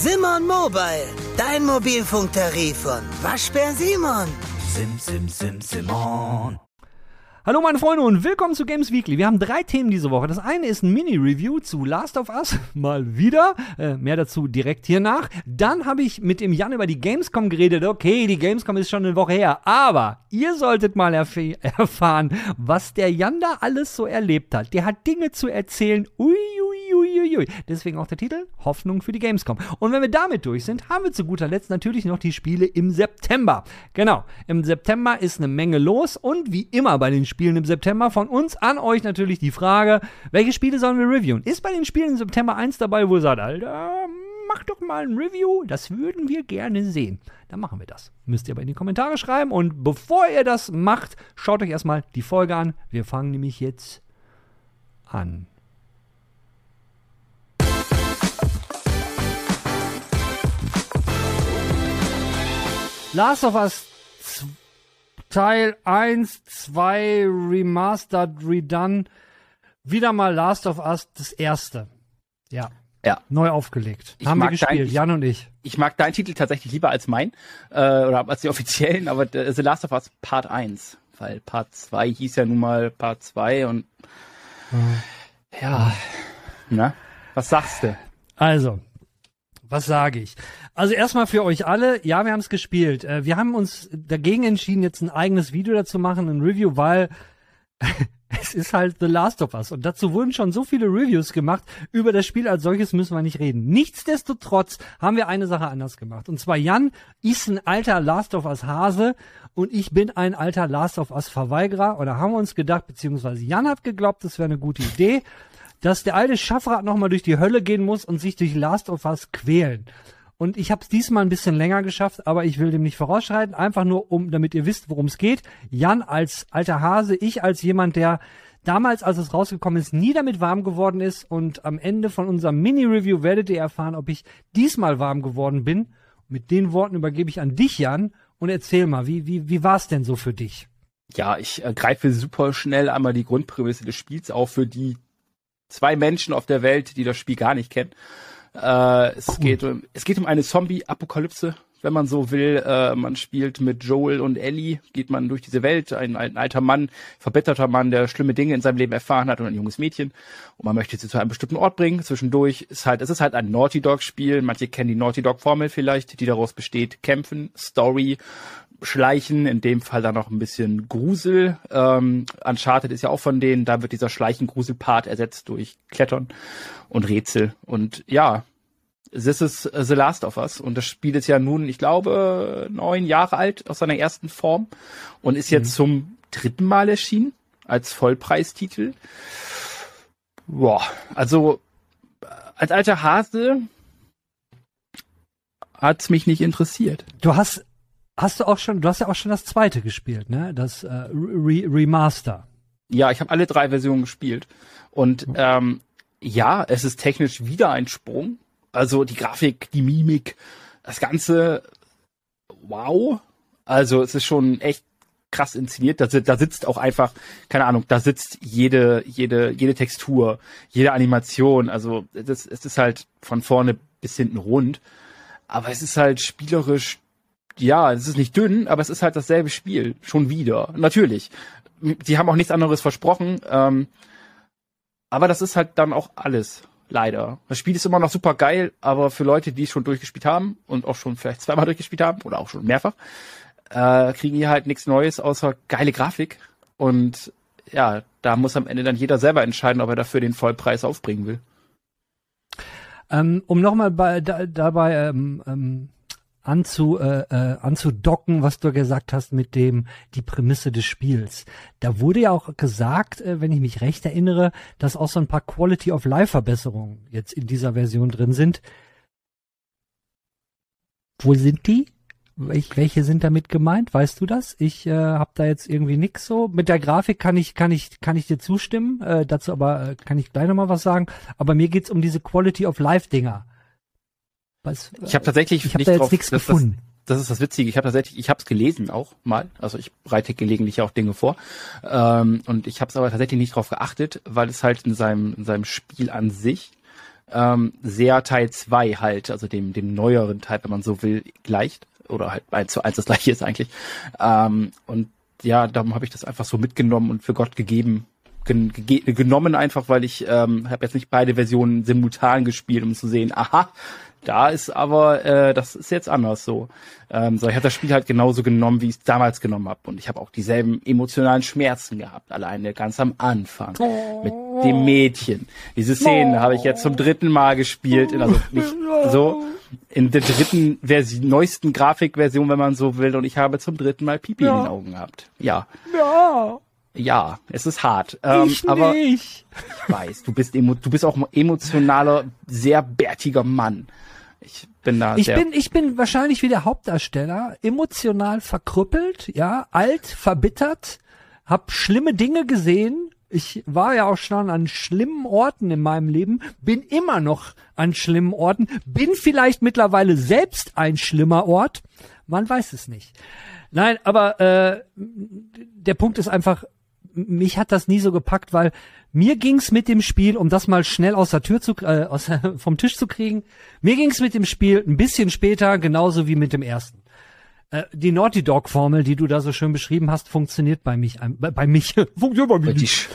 Simon Mobile, dein Mobilfunktarif von Waschbär Simon. Sim, sim, sim, Simon. Hallo meine Freunde und willkommen zu Games Weekly. Wir haben drei Themen diese Woche. Das eine ist ein Mini-Review zu Last of Us, mal wieder. Äh, mehr dazu direkt hier nach. Dann habe ich mit dem Jan über die Gamescom geredet. Okay, die Gamescom ist schon eine Woche her, aber ihr solltet mal erf erfahren, was der Jan da alles so erlebt hat. Der hat Dinge zu erzählen. Ui, ui, ui, ui, ui. Deswegen auch der Titel Hoffnung für die Gamescom. Und wenn wir damit durch sind, haben wir zu guter Letzt natürlich noch die Spiele im September. Genau, im September ist eine Menge los und wie immer bei den Spielen Spielen im September. Von uns an euch natürlich die Frage, welche Spiele sollen wir reviewen? Ist bei den Spielen im September eins dabei, wo ihr sagt, Alter, mach doch mal ein Review, das würden wir gerne sehen. Dann machen wir das. Müsst ihr aber in die Kommentare schreiben. Und bevor ihr das macht, schaut euch erstmal die Folge an. Wir fangen nämlich jetzt an. Last of Us Teil 1, 2, Remastered, Redone. Wieder mal Last of Us, das erste. Ja. Ja. Neu aufgelegt. Ich Haben wir gespielt, dein- ich- Jan und ich. Ich mag deinen Titel tatsächlich lieber als mein, äh, oder als die offiziellen, aber äh, The Last of Us Part 1, weil Part 2 hieß ja nun mal Part 2 und ja, na, was sagst du? Also, was sage ich? Also erstmal für euch alle, ja, wir haben es gespielt. Äh, Wir haben uns dagegen entschieden, jetzt ein eigenes Video dazu machen, ein Review, weil es ist halt The Last of Us und dazu wurden schon so viele Reviews gemacht. Über das Spiel als solches müssen wir nicht reden. Nichtsdestotrotz haben wir eine Sache anders gemacht. Und zwar Jan ist ein alter Last of Us Hase und ich bin ein alter Last of Us Verweigerer. Da haben wir uns gedacht, beziehungsweise Jan hat geglaubt, das wäre eine gute Idee, dass der alte Schaffrat nochmal durch die Hölle gehen muss und sich durch Last of Us quälen. Und ich habe es diesmal ein bisschen länger geschafft, aber ich will dem nicht vorausschreiten. Einfach nur, um, damit ihr wisst, worum es geht. Jan als alter Hase, ich als jemand, der damals, als es rausgekommen ist, nie damit warm geworden ist. Und am Ende von unserem Mini-Review werdet ihr erfahren, ob ich diesmal warm geworden bin. Mit den Worten übergebe ich an dich, Jan, und erzähl mal, wie, wie, wie war es denn so für dich? Ja, ich äh, greife super schnell einmal die Grundprämisse des Spiels auf für die zwei Menschen auf der Welt, die das Spiel gar nicht kennen. Äh, es, geht um, es geht um eine Zombie-Apokalypse, wenn man so will. Äh, man spielt mit Joel und Ellie, geht man durch diese Welt. Ein, ein alter Mann, verbitterter Mann, der schlimme Dinge in seinem Leben erfahren hat und ein junges Mädchen. Und man möchte sie zu einem bestimmten Ort bringen. Zwischendurch ist halt, es ist halt ein Naughty Dog-Spiel. Manche kennen die Naughty Dog-Formel vielleicht, die daraus besteht, kämpfen, Story, Schleichen, in dem Fall dann noch ein bisschen Grusel. Ähm, Uncharted ist ja auch von denen, da wird dieser Schleichen-Grusel-Part ersetzt durch Klettern und Rätsel. Und ja, this is The Last of Us. Und das Spiel ist ja nun, ich glaube, neun Jahre alt aus seiner ersten Form und ist jetzt zum dritten Mal erschienen als Vollpreistitel. Boah, also äh, als alter Hase hat's mich nicht interessiert. Du hast, hast du auch schon, du hast ja auch schon das zweite gespielt, ne? Das äh, Re Remaster. Ja, ich habe alle drei Versionen gespielt. Und ähm, ja, es ist technisch wieder ein Sprung. Also die Grafik, die Mimik, das Ganze, wow. Also es ist schon echt krass inszeniert. Da, da sitzt auch einfach, keine Ahnung, da sitzt jede, jede, jede Textur, jede Animation. Also das, es ist halt von vorne bis hinten rund. Aber es ist halt spielerisch, ja, es ist nicht dünn, aber es ist halt dasselbe Spiel. Schon wieder. Natürlich. Die haben auch nichts anderes versprochen. Ähm, aber das ist halt dann auch alles. Leider. Das Spiel ist immer noch super geil, aber für Leute, die es schon durchgespielt haben und auch schon vielleicht zweimal durchgespielt haben oder auch schon mehrfach, äh, kriegen hier halt nichts Neues außer geile Grafik. Und ja, da muss am Ende dann jeder selber entscheiden, ob er dafür den Vollpreis aufbringen will. Ähm, um nochmal da, dabei ähm, ähm, anzu, äh, äh, anzudocken, was du gesagt hast mit dem die Prämisse des Spiels. Da wurde ja auch gesagt, äh, wenn ich mich recht erinnere, dass auch so ein paar Quality of Life Verbesserungen jetzt in dieser Version drin sind. Wo sind die? Welch, welche sind damit gemeint? Weißt du das? Ich äh, habe da jetzt irgendwie nix so. Mit der Grafik kann ich kann ich kann ich dir zustimmen. Äh, dazu aber äh, kann ich gleich noch mal was sagen. Aber mir geht's um diese Quality of Life Dinger. Was, Ich habe tatsächlich ich habe nicht da jetzt drauf, nichts das, gefunden. Das, das ist das Witzige. Ich habe tatsächlich, ich habe es gelesen auch mal. Also ich bereite gelegentlich auch Dinge vor. Ähm, und ich habe es aber tatsächlich nicht drauf geachtet, weil es halt in seinem in seinem Spiel an sich ähm, sehr Teil 2 halt, also dem, dem neueren Teil, wenn man so will, gleicht. Oder halt eins zu eins das gleiche ist eigentlich. Ähm, und ja, darum habe ich das einfach so mitgenommen und für Gott gegeben, gen genommen einfach, weil ich ähm, habe jetzt nicht beide Versionen simultan gespielt, um zu sehen, aha, da ist aber, äh, das ist jetzt anders so. Ähm, so ich habe das Spiel halt genauso genommen, wie ich es damals genommen habe. Und ich habe auch dieselben emotionalen Schmerzen gehabt, alleine ganz am Anfang. Mit dem Mädchen. Diese Szene habe ich jetzt zum dritten Mal gespielt. In, also nicht so in der dritten Version, neuesten Grafikversion, wenn man so will. Und ich habe zum dritten Mal Pipi ja. in den Augen gehabt. Ja. Ja. Ja, es ist hart. Ähm, ich aber nicht. ich weiß, du bist emo du bist auch ein emotionaler, sehr bärtiger Mann. Ich bin da ich bin ich bin wahrscheinlich wie der Hauptdarsteller emotional verkrüppelt, ja, alt, verbittert, hab schlimme Dinge gesehen. Ich war ja auch schon an schlimmen Orten in meinem Leben, bin immer noch an schlimmen Orten, bin vielleicht mittlerweile selbst ein schlimmer Ort. Man weiß es nicht. Nein, aber äh, der Punkt ist einfach, mich hat das nie so gepackt, weil mir ging's mit dem Spiel, um das mal schnell aus der Tür zu, äh, aus, vom Tisch zu kriegen, mir ging's mit dem Spiel ein bisschen später genauso wie mit dem ersten. Äh, die Naughty Dog Formel, die du da so schön beschrieben hast, funktioniert bei mich, äh, bei, bei mich, funktioniert bei mich nicht.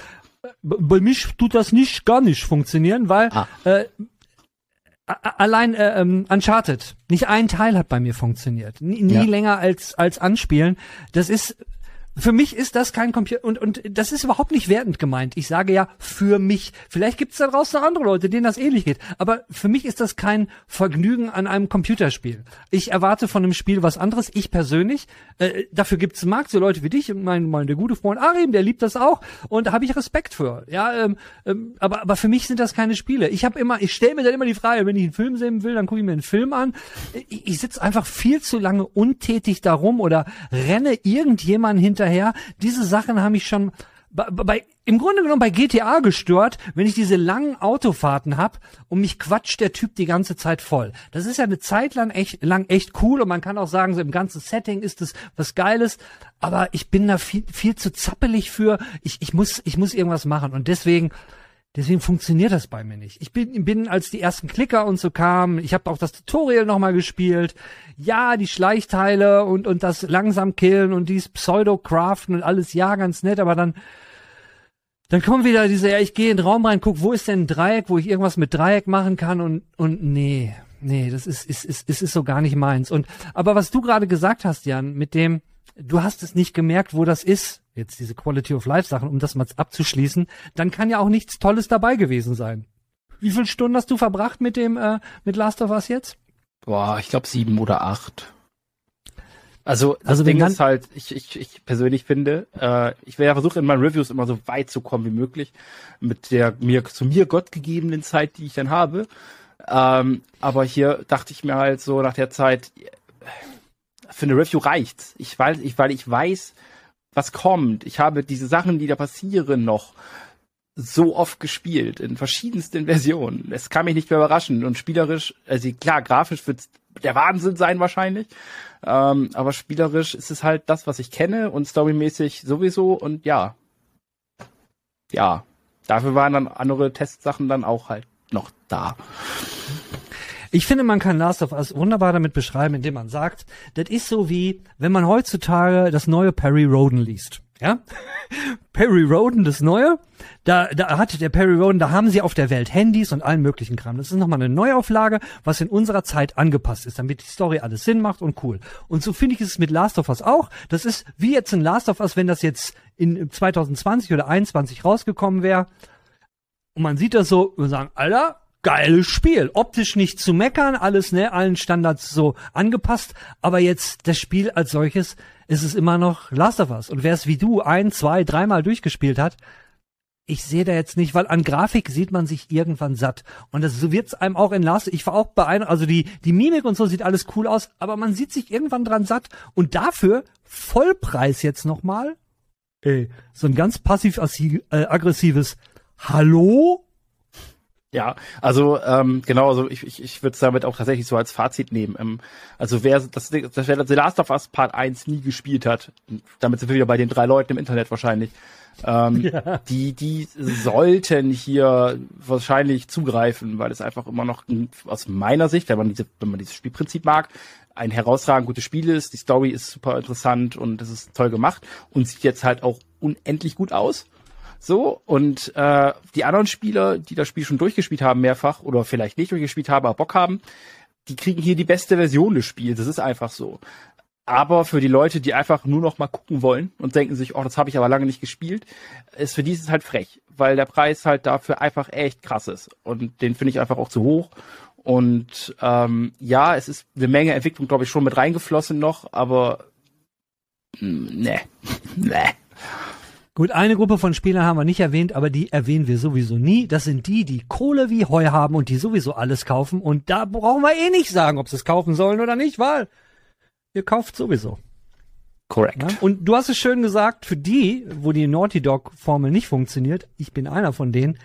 Bei mich tut das nicht, gar nicht funktionieren, weil ah. äh, allein äh, ähm, Uncharted, nicht ein Teil hat bei mir funktioniert. Nie, nie ja. länger als als anspielen. Das ist für mich ist das kein Computer und und das ist überhaupt nicht wertend gemeint. Ich sage ja für mich. Vielleicht gibt es da draußen noch andere Leute, denen das ähnlich geht. Aber für mich ist das kein Vergnügen an einem Computerspiel. Ich erwarte von einem Spiel was anderes. Ich persönlich. Äh, dafür gibt es Markt, so Leute wie dich und mein, mein der gute Freund Arim, der liebt das auch und da habe ich Respekt für. Ja, ähm, ähm, aber aber für mich sind das keine Spiele. Ich habe immer, ich stelle mir dann immer die Frage, wenn ich einen Film sehen will, dann gucke ich mir einen Film an. Ich, ich sitze einfach viel zu lange untätig darum oder renne irgendjemand hinter hinterher. Diese Sachen haben mich schon bei, bei, im Grunde genommen bei GTA gestört, wenn ich diese langen Autofahrten hab und mich quatscht der Typ die ganze Zeit voll. Das ist ja eine Zeit lang echt, lang echt cool und man kann auch sagen, so im ganzen Setting ist es was Geiles, aber ich bin da viel, viel zu zappelig für. Ich, ich muss, ich muss irgendwas machen und deswegen, Deswegen funktioniert das bei mir nicht. Ich bin, bin als die ersten Klicker und so kamen, ich habe auch das Tutorial nochmal gespielt. Ja, die Schleichteile und, und das langsam killen und dies Pseudo-Craften und alles, ja, ganz nett, aber dann, dann kommt wieder diese, ja, ich gehe in den Raum rein, guck, wo ist denn ein Dreieck, wo ich irgendwas mit Dreieck machen kann und, und nee, nee, das ist, ist, ist, ist, ist so gar nicht meins. Und, aber was du gerade gesagt hast, Jan, mit dem, du hast es nicht gemerkt, wo das ist, jetzt diese Quality of Life Sachen, um das mal abzuschließen, dann kann ja auch nichts Tolles dabei gewesen sein. Wie viele Stunden hast du verbracht mit dem, äh, mit Last of Us jetzt? Boah, ich glaube sieben oder acht. Also das also Ding ist halt, ich, ich, ich persönlich finde, äh, ich werde ja versuchen, in meinen Reviews immer so weit zu kommen wie möglich, mit der mir zu mir Gott gegebenen Zeit, die ich dann habe. Ähm, aber hier dachte ich mir halt so nach der Zeit, für eine Review reicht's. Ich weiß, ich, weil ich weiß, was kommt. Ich habe diese Sachen, die da passieren, noch so oft gespielt, in verschiedensten Versionen. Es kann mich nicht mehr überraschen. Und spielerisch, also klar, grafisch wird der Wahnsinn sein wahrscheinlich. Ähm, aber spielerisch ist es halt das, was ich kenne und storymäßig sowieso. Und ja. Ja. Dafür waren dann andere Testsachen dann auch halt noch da. Ich finde, man kann Last of Us wunderbar damit beschreiben, indem man sagt, das ist so wie, wenn man heutzutage das neue Perry Roden liest. Ja? Perry Roden, das Neue. Da, da hat der Perry Roden, da haben sie auf der Welt Handys und allen möglichen Kram. Das ist nochmal eine Neuauflage, was in unserer Zeit angepasst ist, damit die Story alles Sinn macht und cool. Und so finde ich es mit Last of Us auch. Das ist wie jetzt ein Last of Us, wenn das jetzt in 2020 oder 2021 rausgekommen wäre. Und man sieht das so und sagen, Alter, geiles Spiel. Optisch nicht zu meckern, alles, ne, allen Standards so angepasst. Aber jetzt das Spiel als solches ist es immer noch Last of Us. Und wer es wie du ein, zwei, dreimal durchgespielt hat, ich sehe da jetzt nicht, weil an Grafik sieht man sich irgendwann satt. Und das, so wird's einem auch in Last. Ich war auch bei einem, also die, die Mimik und so sieht alles cool aus, aber man sieht sich irgendwann dran satt. Und dafür Vollpreis jetzt nochmal. Ey, so ein ganz passiv-aggressives Hallo? Ja, also ähm, genau, also ich, ich, ich würde es damit auch tatsächlich so als Fazit nehmen. Ähm, also wer das, das wer The Last of Us Part 1 nie gespielt hat, damit sind wir wieder bei den drei Leuten im Internet wahrscheinlich, ähm, ja. die, die sollten hier wahrscheinlich zugreifen, weil es einfach immer noch aus meiner Sicht, wenn man diese, wenn man dieses Spielprinzip mag, ein herausragend gutes Spiel ist. Die Story ist super interessant und es ist toll gemacht und sieht jetzt halt auch unendlich gut aus. So, und äh, die anderen Spieler, die das Spiel schon durchgespielt haben, mehrfach, oder vielleicht nicht durchgespielt haben, aber Bock haben, die kriegen hier die beste Version des Spiels. Das ist einfach so. Aber für die Leute, die einfach nur noch mal gucken wollen und denken sich, oh, das habe ich aber lange nicht gespielt, ist für die ist es halt frech, weil der Preis halt dafür einfach echt krass ist. Und den finde ich einfach auch zu hoch. Und ähm, ja, es ist eine Menge Entwicklung, glaube ich, schon mit reingeflossen noch, aber ne, ne. Gut, eine Gruppe von Spielern haben wir nicht erwähnt, aber die erwähnen wir sowieso nie. Das sind die, die Kohle wie Heu haben und die sowieso alles kaufen. Und da brauchen wir eh nicht sagen, ob sie es kaufen sollen oder nicht, weil ihr kauft sowieso. Korrekt. Ja? Und du hast es schön gesagt, für die, wo die Naughty Dog Formel nicht funktioniert, ich bin einer von denen,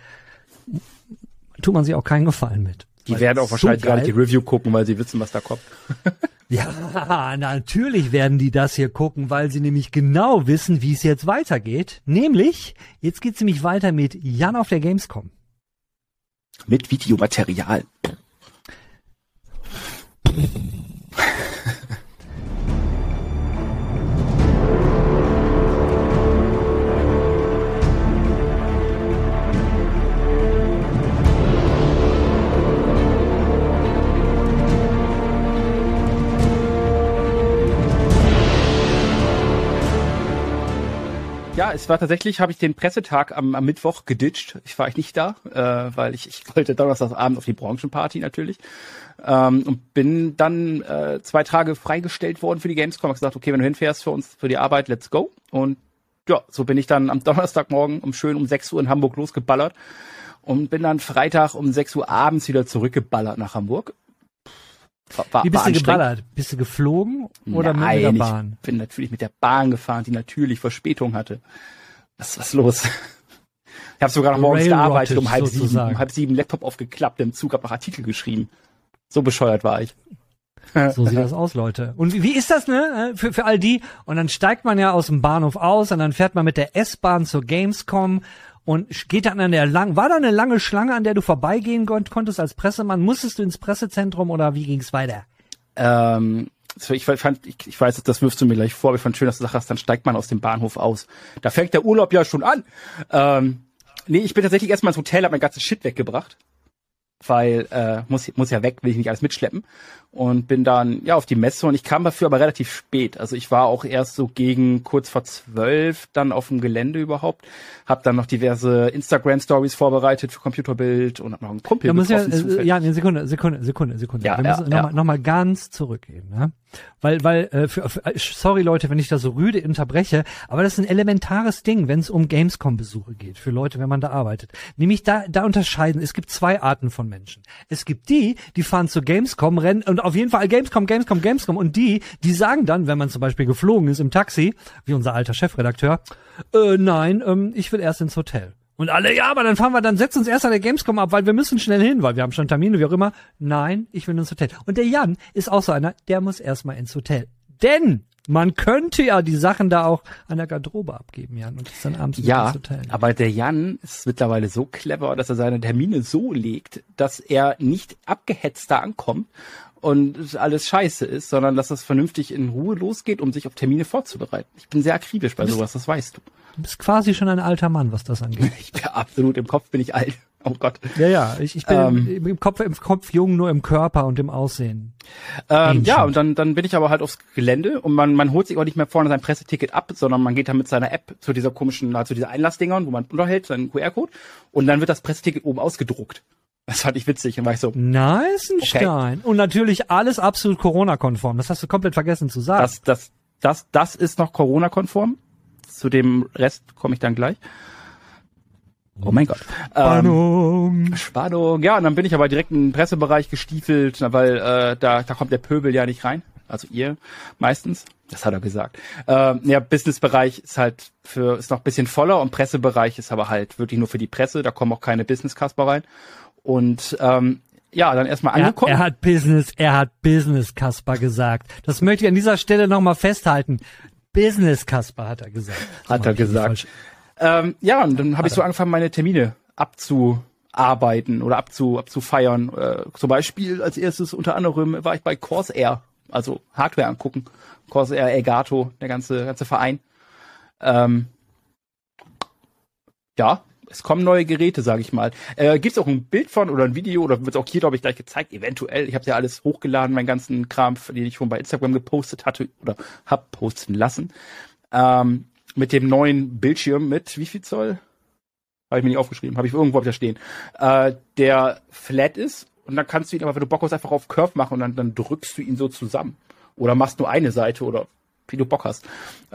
tut man sich auch keinen Gefallen mit. Die werden auch wahrscheinlich so gerade die Review gucken, weil sie wissen, was da kommt. ja, natürlich werden die das hier gucken, weil sie nämlich genau wissen, wie es jetzt weitergeht. Nämlich, jetzt geht's nämlich weiter mit Jan auf der Gamescom. Mit Videomaterial. Ja, es war tatsächlich, habe ich den Pressetag am, am Mittwoch geditcht. Ich war ich nicht da, äh, weil ich, ich wollte Donnerstagabend auf die Branchenparty natürlich. Ähm, und bin dann äh, zwei Tage freigestellt worden für die Gamescom. Hab gesagt, okay, wenn du hinfährst für uns, für die Arbeit, let's go. Und ja, so bin ich dann am Donnerstagmorgen um schön um 6 Uhr in Hamburg losgeballert und bin dann Freitag um 6 Uhr abends wieder zurückgeballert nach Hamburg. War, Wie bist du geballert? Bist du geflogen oder Nein, mit der Bahn? Ich bin natürlich mit der Bahn gefahren, die natürlich Verspätung hatte. Was ist was los? Ich habe sogar noch morgens gearbeitet, um halb sozusagen. sieben, um halb sieben Laptop aufgeklappt, im Zug habe noch Artikel geschrieben. So bescheuert war ich. So sieht das aus, Leute. Und wie, wie ist das, ne? Für, für all die. Und dann steigt man ja aus dem Bahnhof aus und dann fährt man mit der S-Bahn zur Gamescom und geht dann an der lang, war da eine lange Schlange, an der du vorbeigehen konntest als Pressemann? Musstest du ins Pressezentrum oder wie ging's weiter? Ähm, ich fand, ich, ich weiß, das wirfst du mir gleich vor, aber ich fand schön, dass du sagst, dann steigt man aus dem Bahnhof aus. Da fängt der Urlaub ja schon an. Ähm, nee, ich bin tatsächlich erstmal ins Hotel, hab mein ganzes Shit weggebracht weil äh, muss muss ja weg, will ich nicht alles mitschleppen und bin dann ja auf die Messe und ich kam dafür aber relativ spät. Also ich war auch erst so gegen kurz vor zwölf dann auf dem Gelände überhaupt, habe dann noch diverse Instagram Stories vorbereitet für Computerbild und hab noch einen Kumpel da muss ja, äh, ja, eine Sekunde, Sekunde, Sekunde, Sekunde. Ja, Wir ja, müssen ja. nochmal noch mal ganz zurückgehen, ne? Weil, weil, äh, für, für, sorry Leute, wenn ich da so rüde unterbreche, aber das ist ein elementares Ding, wenn es um Gamescom-Besuche geht, für Leute, wenn man da arbeitet. Nämlich da, da unterscheiden, es gibt zwei Arten von Menschen. Es gibt die, die fahren zu Gamescom, rennen und auf jeden Fall Gamescom, Gamescom, Gamescom und die, die sagen dann, wenn man zum Beispiel geflogen ist im Taxi, wie unser alter Chefredakteur, äh, nein, ähm, ich will erst ins Hotel. Und alle, ja, aber dann fahren wir, dann setzen uns erst an der Gamescom ab, weil wir müssen schnell hin, weil wir haben schon Termine, wie auch immer. Nein, ich will ins Hotel. Und der Jan ist auch so einer, der muss erstmal ins Hotel. Denn man könnte ja die Sachen da auch an der Garderobe abgeben, Jan, und ist dann abends ja, ins Hotel. Ja, aber der Jan ist mittlerweile so clever, dass er seine Termine so legt, dass er nicht abgehetzt da ankommt und alles scheiße ist, sondern dass das vernünftig in Ruhe losgeht, um sich auf Termine vorzubereiten. Ich bin sehr akribisch bei sowas, das weißt du. Du bist quasi schon ein alter Mann, was das angeht. Ich bin absolut im Kopf bin ich alt. Oh Gott. Ja, ja, ich, ich bin ähm, im, Kopf im Kopf jung, nur im Körper und im Aussehen. Ähm, ja, und dann dann bin ich aber halt aufs Gelände und man man holt sich auch nicht mehr vorne sein Presseticket ab, sondern man geht dann mit seiner App zu dieser komischen, also dieser Einlassdingern, wo man unterhält, seinen QR-Code und dann wird das Presseticket oben ausgedruckt. Das fand ich witzig und war ich so. Nice, ein okay. Stein. Und natürlich alles absolut Corona-konform. Das hast du komplett vergessen zu sagen. Das, das, das, das ist noch Corona-konform. Zu dem Rest komme ich dann gleich. Oh mein Gott. Spannung. Ähm, Spannung. Ja, und dann bin ich aber direkt in den Pressebereich gestiefelt, weil äh, da, da kommt der Pöbel ja nicht rein. Also ihr meistens. Das hat er gesagt. Ähm, ja, Businessbereich ist halt für ist noch ein bisschen voller und Pressebereich ist aber halt wirklich nur für die Presse. Da kommen auch keine Business Casper rein. Und ähm, ja, dann erstmal Er, angekommen. er hat Business, er hat Business, Kasper gesagt. Das möchte ich an dieser Stelle nochmal festhalten. Business, Kasper, hat er gesagt. Hat er gesagt. Ähm, ja, und dann habe ich so angefangen, meine Termine abzuarbeiten oder abzu, abzufeiern. Äh, zum Beispiel als erstes unter anderem war ich bei Corsair, also Hardware angucken. Corsair, Elgato, der ganze, ganze Verein. Ähm, ja, es kommen neue Geräte, sage ich mal. Äh, Gibt es auch ein Bild von oder ein Video oder wird auch hier, glaube ich, gleich gezeigt? Eventuell. Ich habe ja alles hochgeladen, meinen ganzen Kram, den ich schon bei Instagram gepostet hatte oder hab posten lassen. Ähm, mit dem neuen Bildschirm mit wie viel Zoll? Habe ich mir nicht aufgeschrieben, habe ich irgendwo hab ich da stehen. Äh, der flat ist und dann kannst du ihn aber, wenn du Bock hast, einfach auf Curve machen und dann, dann drückst du ihn so zusammen. Oder machst nur eine Seite oder wie du Bock hast.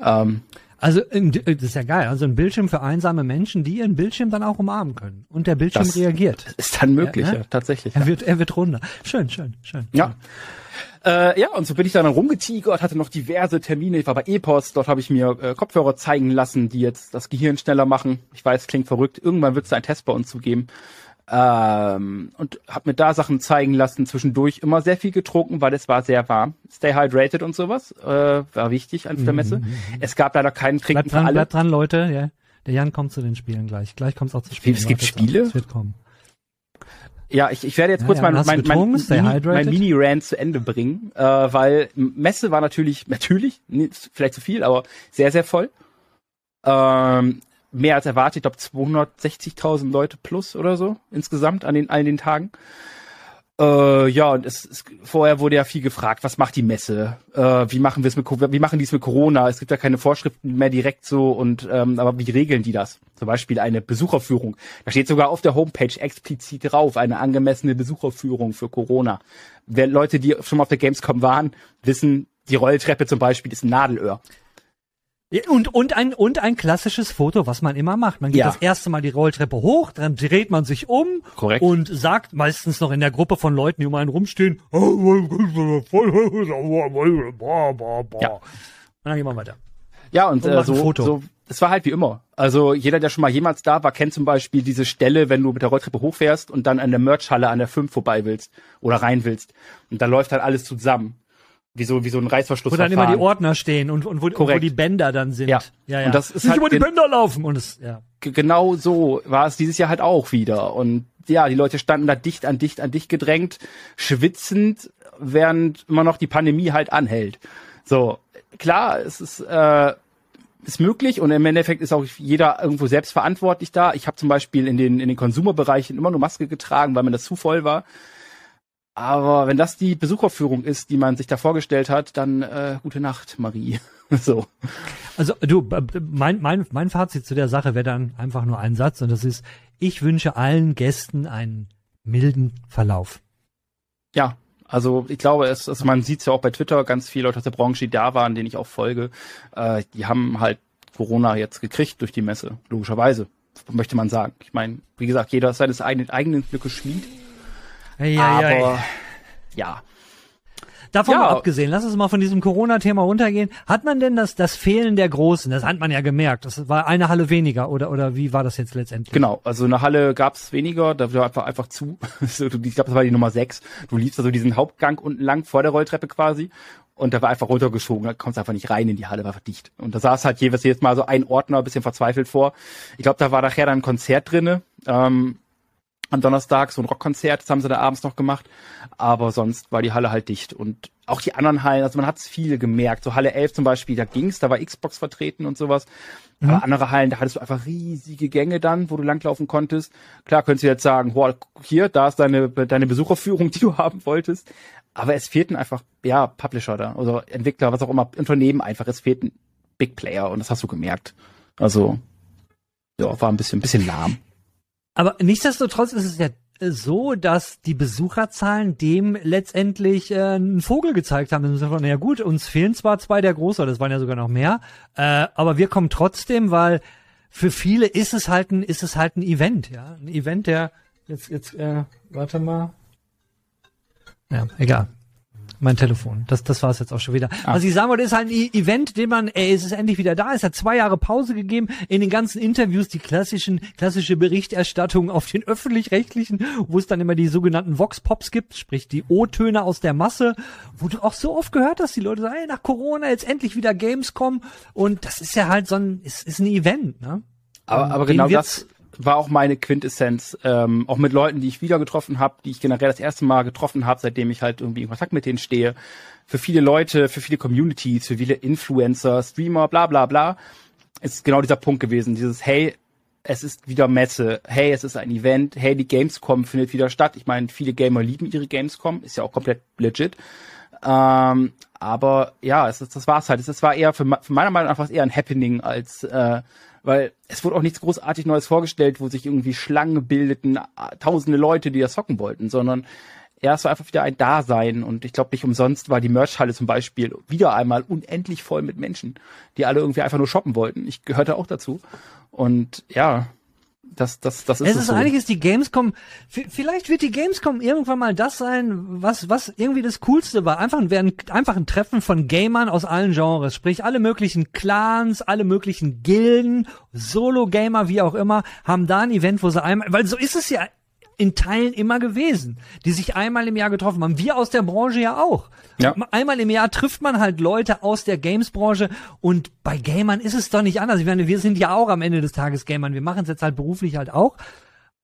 Ähm, Also, äh, das ist ja geil. Also ein Bildschirm für einsame Menschen, die ihren Bildschirm dann auch umarmen können. Und der Bildschirm Das- reagiert. ist dann möglich, Ja, ja, ne? tatsächlich. Er wird, er wird runder. Schön, schön, schön. Ja. Äh, ja, und so bin ich dann rumgetigert, hatte noch diverse Termine. Ich war bei Epos, dort habe ich mir äh, Kopfhörer zeigen lassen, die jetzt das Gehirn schneller machen. Ich weiß, klingt verrückt. Irgendwann wird es einen Test bei uns zu geben. Ähm, und habe mir da Sachen zeigen lassen. Zwischendurch immer sehr viel getrunken, weil es war sehr warm. Stay hydrated und sowas äh, war wichtig an der Messe. Es gab leider keinen Trinken Bleibt für dran, alle. bleibt dran, Leute. Ja. Der Jan kommt zu den Spielen gleich. Gleich kommt's auch zu Spielen. Es gibt Wartet Spiele? Es wird kommen. Ja, ich, ich werde jetzt Ja, kurz ja, mein, mein, mein, mein Mini-Rant zu Ende bringen, äh, weil Messe war natürlich, natürlich, nicht, vielleicht zu viel, aber sehr, sehr voll. Ähm, mehr als erwartet, ich glaube 260.000 Leute plus oder so insgesamt an den, an den Tagen. Äh, ja, und es, es, vorher wurde ja viel gefragt, was macht die Messe? Äh, wie machen wir es mit wie machen die es mit Corona? Es gibt ja keine Vorschriften mehr direkt so und ähm, aber wie regeln die das? Zum Beispiel eine Besucherführung. Da steht sogar auf der Homepage explizit drauf, eine angemessene Besucherführung für Corona. Wer Leute, die schon mal auf der Gamescom waren, wissen, die Rolltreppe zum Beispiel ist ein Nadelöhr. Und, und, ein, und ein klassisches Foto, was man immer macht. Man geht Ja. das erste Mal die Rolltreppe hoch, dann dreht man sich um Korrekt. und sagt meistens noch in der Gruppe von Leuten, die um einen rumstehen, ja. Und dann gehen wir weiter. Ja, und, Und äh, so, Foto. so, es war halt wie immer. Also jeder, der schon mal jemals da war, kennt zum Beispiel diese Stelle, wenn du mit der Rolltreppe hochfährst und dann an der Merchhalle an der 5 vorbei willst oder rein willst. Und da läuft halt alles zusammen. Wie so, wie so ein Reißverschluss. Wo dann immer die Ordner stehen und, und, wo, und wo die Bänder dann sind. Ja. ja, ja. Und das ist Nicht halt über die Bänder laufen und es, ja. Genau so war es dieses Jahr halt auch wieder. Und ja, die Leute standen da dicht an dicht an dicht gedrängt, schwitzend, während immer noch die Pandemie halt anhält. So, klar, es ist, äh, ist möglich und im Endeffekt ist auch jeder irgendwo selbst verantwortlich da. Ich habe zum Beispiel in den, in den Konsumerbereichen immer nur Maske getragen, weil mir das zu voll war. Aber wenn das die Besucherführung ist, die man sich da vorgestellt hat, dann äh, gute Nacht, Marie. so. Also du, mein, mein, mein Fazit zu der Sache wäre dann einfach nur ein Satz und das ist, ich wünsche allen Gästen einen milden Verlauf. Ja, also ich glaube, es, es man sieht es ja auch bei Twitter, ganz viele Leute aus der Branche, die da waren, denen ich auch folge, äh, die haben halt Corona jetzt gekriegt durch die Messe, logischerweise, möchte man sagen. Ich meine, wie gesagt, jeder ist seines eigenen, eigenen Glückes Schmied, Ei, aber ja, Davon Ja. mal abgesehen, lass uns mal von diesem Corona-Thema runtergehen. Hat man denn das, das Fehlen der Großen, das hat man ja gemerkt, das war eine Halle weniger oder, oder wie war das jetzt letztendlich? genau. Also eine Halle gab's weniger, da war einfach, einfach zu. Ich glaube, das war die Nummer 6. Du liefst also diesen Hauptgang unten lang vor der Rolltreppe quasi. Und da war einfach runtergeschoben, da kommst einfach nicht rein in die Halle, war einfach dicht. Und da saß halt jeweils jedes Mal so ein Ordner, ein bisschen verzweifelt vor. Ich glaube, da war nachher dann ein Konzert drinne. Ähm, am Donnerstag so ein Rockkonzert, das haben sie da abends noch gemacht. Aber sonst war die Halle halt dicht. Und auch die anderen Hallen, also man hat es viel gemerkt. So Halle 11 zum Beispiel, da ging's, da war Xbox vertreten und sowas. Aber andere Hallen, da hattest du einfach riesige Gänge dann, wo du langlaufen konntest. Klar könntest du jetzt sagen, hier, da ist deine, deine Besucherführung, die du haben wolltest. Aber es fehlten einfach, ja, Publisher da, also Entwickler, was auch immer, Unternehmen einfach. Es fehlten Big Player und das hast du gemerkt. Also, ja, war ein bisschen, ein bisschen lahm. Aber nichtsdestotrotz ist es ja so, dass die Besucherzahlen dem letztendlich äh, einen Vogel gezeigt haben. Im von, naja gut, uns fehlen zwar zwei der Großer, das waren ja sogar noch mehr, äh, aber wir kommen trotzdem, weil für viele ist es halt ein, ist es halt ein Event, ja. Ein Event, der jetzt, jetzt, äh, warte mal. Ja, egal. Mein Telefon. Das, das war es jetzt auch schon wieder. Ah. Was ich sagen wollte, ist halt ein Event, den man, ey, es ist endlich wieder da. Es hat zwei Jahre Pause gegeben. In den ganzen Interviews die klassischen, klassische Berichterstattung auf den öffentlich-rechtlichen, wo es dann immer die sogenannten Vox-Pops gibt, sprich die O-Töne aus der Masse, wo du auch so oft gehört hast, die Leute sagen, ey, nach Corona jetzt endlich wieder Gamescom. Und das ist ja halt so ein, ist, ist ein Event, ne? Aber, aber genau das, war auch meine Quintessenz, ähm, auch mit Leuten, die ich wieder getroffen habe, die ich generell das erste Mal getroffen habe, seitdem ich halt irgendwie in Kontakt mit denen stehe. Für viele Leute, für viele Communities, für viele Influencer, Streamer, bla bla bla, ist genau dieser Punkt gewesen. Dieses, hey, es ist wieder Messe, hey, es ist ein Event, hey, die Gamescom findet wieder statt. Ich meine, viele Gamer lieben ihre Gamescom, ist ja auch komplett legit. Ähm, aber ja, es ist, das war's halt. Es war eher für, für meiner Meinung nach eher ein Happening als äh, weil es wurde auch nichts großartig Neues vorgestellt, wo sich irgendwie Schlangen bildeten, tausende Leute, die das zocken wollten, sondern ja, es war einfach wieder ein Dasein und ich glaube nicht umsonst war die Merchhalle zum Beispiel wieder einmal unendlich voll mit Menschen, die alle irgendwie einfach nur shoppen wollten. Ich gehörte auch dazu und ja, das, das, das ist es. Ist so. eigentlich ist die Gamescom, vielleicht wird die Gamescom irgendwann mal das sein, was, was irgendwie das Coolste war. Einfach, ein, einfach ein Treffen von Gamern aus allen Genres. Sprich, alle möglichen Clans, alle möglichen Gilden, Solo-Gamer, wie auch immer, haben da ein Event, wo sie einmal, weil so ist es ja in Teilen immer gewesen, die sich einmal im Jahr getroffen haben. Wir aus der Branche ja auch. Ja. Einmal im Jahr trifft man halt Leute aus der Games-Branche und bei Gamern ist es doch nicht anders. Ich meine, wir sind ja auch am Ende des Tages Gamern. Wir machen es jetzt halt beruflich halt auch.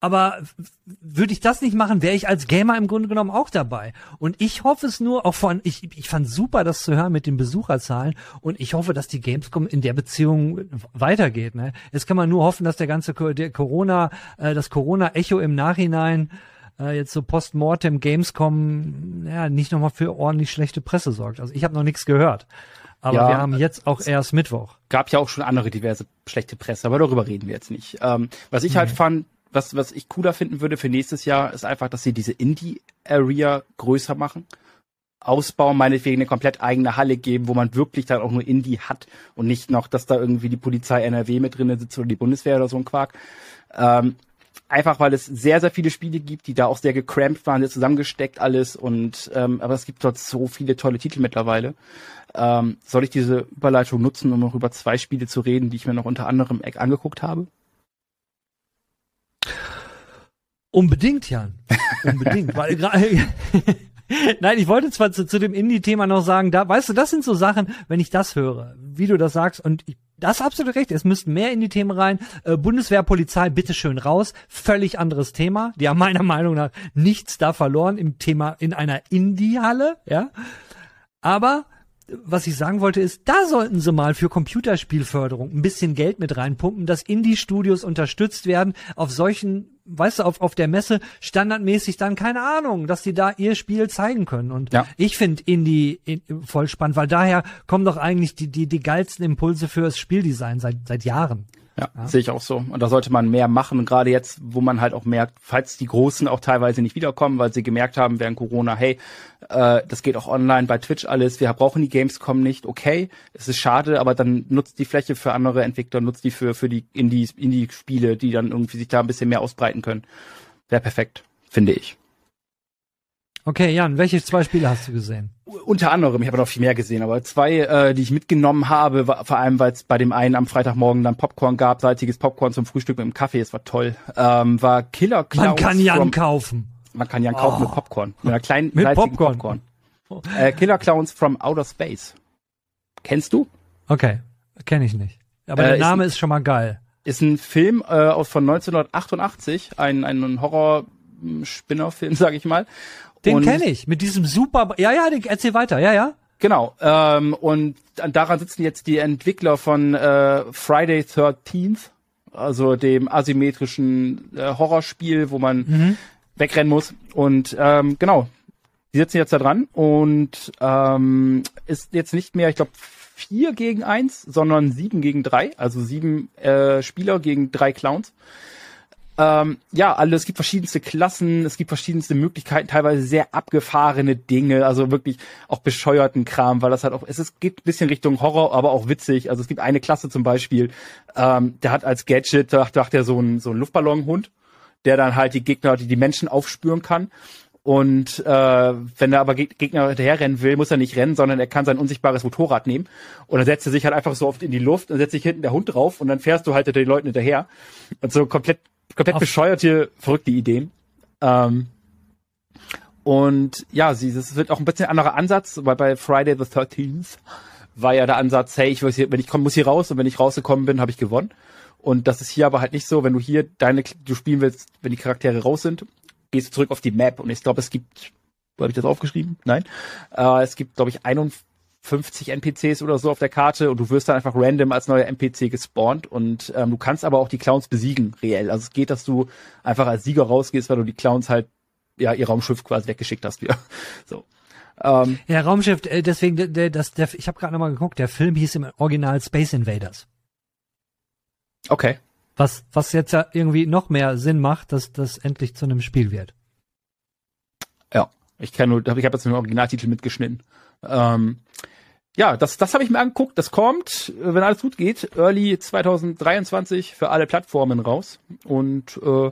Aber würde ich das nicht machen, wäre ich als Gamer im Grunde genommen auch dabei. Und ich hoffe es nur, auch von, ich, ich fand super, das zu hören mit den Besucherzahlen. Und ich hoffe, dass die Gamescom in der Beziehung weitergeht. Ne? Jetzt kann man nur hoffen, dass der ganze der Corona, äh, das Corona-Echo im Nachhinein äh, jetzt so postmortem Gamescom ja nicht nochmal für ordentlich schlechte Presse sorgt. Also ich habe noch nichts gehört. Aber ja, wir haben jetzt auch erst Mittwoch. Gab ja auch schon andere diverse schlechte Presse, aber darüber reden wir jetzt nicht. Ähm, was ich halt fand, was, was ich cooler finden würde für nächstes Jahr, ist einfach, dass sie diese Indie-Area größer machen. Ausbauen, meinetwegen eine komplett eigene Halle geben, wo man wirklich dann auch nur Indie hat und nicht noch, dass da irgendwie die Polizei NRW mit drin sitzt oder die Bundeswehr oder so ein Quark. Ähm, einfach weil es sehr, sehr viele Spiele gibt, die da auch sehr gecramped waren, sehr zusammengesteckt alles und ähm, aber es gibt dort so viele tolle Titel mittlerweile. Ähm, soll ich diese Überleitung nutzen, um noch über zwei Spiele zu reden, die ich mir noch unter anderem angeguckt habe? Unbedingt, Jan. Unbedingt. weil Nein, ich wollte zwar zu, zu dem Indie-Thema noch sagen, da, weißt du, das sind so Sachen, wenn ich das höre, wie du das sagst, und ich, das absolut recht, es müssten mehr Indie-Themen rein. Äh, Bundeswehr, Polizei, bitteschön raus. Völlig anderes Thema. Die haben meiner Meinung nach nichts da verloren im Thema in einer Indie-Halle, ja. Aber was ich sagen wollte ist, da sollten sie mal für Computerspielförderung ein bisschen Geld mit reinpumpen, dass Indie-Studios unterstützt werden auf solchen, weißt du, auf, auf der Messe standardmäßig dann, keine Ahnung, dass die da ihr Spiel zeigen können. Und ja. ich finde Indie in, voll spannend, weil daher kommen doch eigentlich die, die, die geilsten Impulse fürs Spieldesign seit, seit Jahren. Ja, ja, sehe ich auch so. Und da sollte man mehr machen. Und gerade jetzt, wo man halt auch merkt, falls die Großen auch teilweise nicht wiederkommen, weil sie gemerkt haben während Corona, hey, äh, das geht auch online bei Twitch alles, wir brauchen die Gamescom nicht, okay, es ist schade, aber dann nutzt die Fläche für andere Entwickler, nutzt die für, für die Indie-Spiele, die dann irgendwie sich da ein bisschen mehr ausbreiten können. Wäre perfekt, finde ich. Okay, Jan, welche zwei Spiele hast du gesehen? Unter anderem, ich habe noch viel mehr gesehen, aber zwei, äh, die ich mitgenommen habe, war, vor allem, weil es bei dem einen am Freitagmorgen dann Popcorn gab, salziges Popcorn zum Frühstück mit dem Kaffee, es war toll, ähm, war Killer Clowns. Man kann Jan from, kaufen. Man kann Jan oh. kaufen mit Popcorn, mit einer kleinen mit Popcorn. Popcorn. Äh, Killer Clowns from Outer Space. Kennst du? Okay, kenne ich nicht. Aber äh, der Name ist, ist, schon mal geil. Ist ein Film äh, von 1988, ein, ein Horror-Spinner-Film, sage ich mal. Den kenne ich, mit diesem super, ja, ja, erzähl weiter, ja, ja. Genau, ähm, und daran sitzen jetzt die Entwickler von äh, Friday 13th, also dem asymmetrischen äh, Horrorspiel, wo man mhm. wegrennen muss. Und ähm, genau, die sitzen jetzt da dran und ähm, ist jetzt nicht mehr, ich glaube, vier gegen eins, sondern sieben gegen drei, also sieben äh, Spieler gegen drei Clowns. Ähm, ja, also es gibt verschiedenste Klassen, es gibt verschiedenste Möglichkeiten, teilweise sehr abgefahrene Dinge, also wirklich auch bescheuerten Kram, weil das halt auch, es ist, geht ein bisschen Richtung Horror, aber auch witzig. Also es gibt eine Klasse zum Beispiel, ähm, der hat als Gadget, da dachte er so ein, so Luftballonhund, der dann halt die Gegner, die die Menschen aufspüren kann. Und äh, wenn er aber Gegner hinterherrennen will, muss er nicht rennen, sondern er kann sein unsichtbares Motorrad nehmen. Und dann setzt er sich halt einfach so oft in die Luft und setzt sich hinten der Hund drauf und dann fährst du halt hinter den Leuten hinterher. Und so komplett, komplett Auf bescheuerte, verrückte Ideen. Ähm, und ja, sie, das wird auch ein bisschen anderer Ansatz, weil bei Friday the 13th war ja der Ansatz, hey, ich weiß hier, wenn ich komme, muss hier raus und wenn ich rausgekommen bin, habe ich gewonnen. Und das ist hier aber halt nicht so, wenn du hier deine, du spielen willst, wenn die Charaktere raus sind, gehst du zurück auf die Map. Und ich glaube, es gibt, wo habe ich das aufgeschrieben? Nein. Äh, es gibt, glaube ich, 51 NPCs oder so auf der Karte und du wirst dann einfach random als neuer NPC gespawnt und ähm, du kannst aber auch die Clowns besiegen, reell. Also es geht, dass du einfach als Sieger rausgehst, weil du die Clowns halt, ja, ihr Raumschiff quasi weggeschickt hast wieder. So. Ähm, ja, Raumschiff, äh, deswegen, der, das, der, ich habe gerade nochmal geguckt, der Film hieß im Original Space Invaders. Okay. Was, was jetzt ja irgendwie noch mehr Sinn macht, dass das endlich zu einem Spiel wird. Ja, ich kann nur, ich habe jetzt den Originaltitel mitgeschnitten. Ähm, ja, das, das habe ich mir angeguckt. Das kommt, wenn alles gut geht, Early 2023 für alle Plattformen raus. Und äh,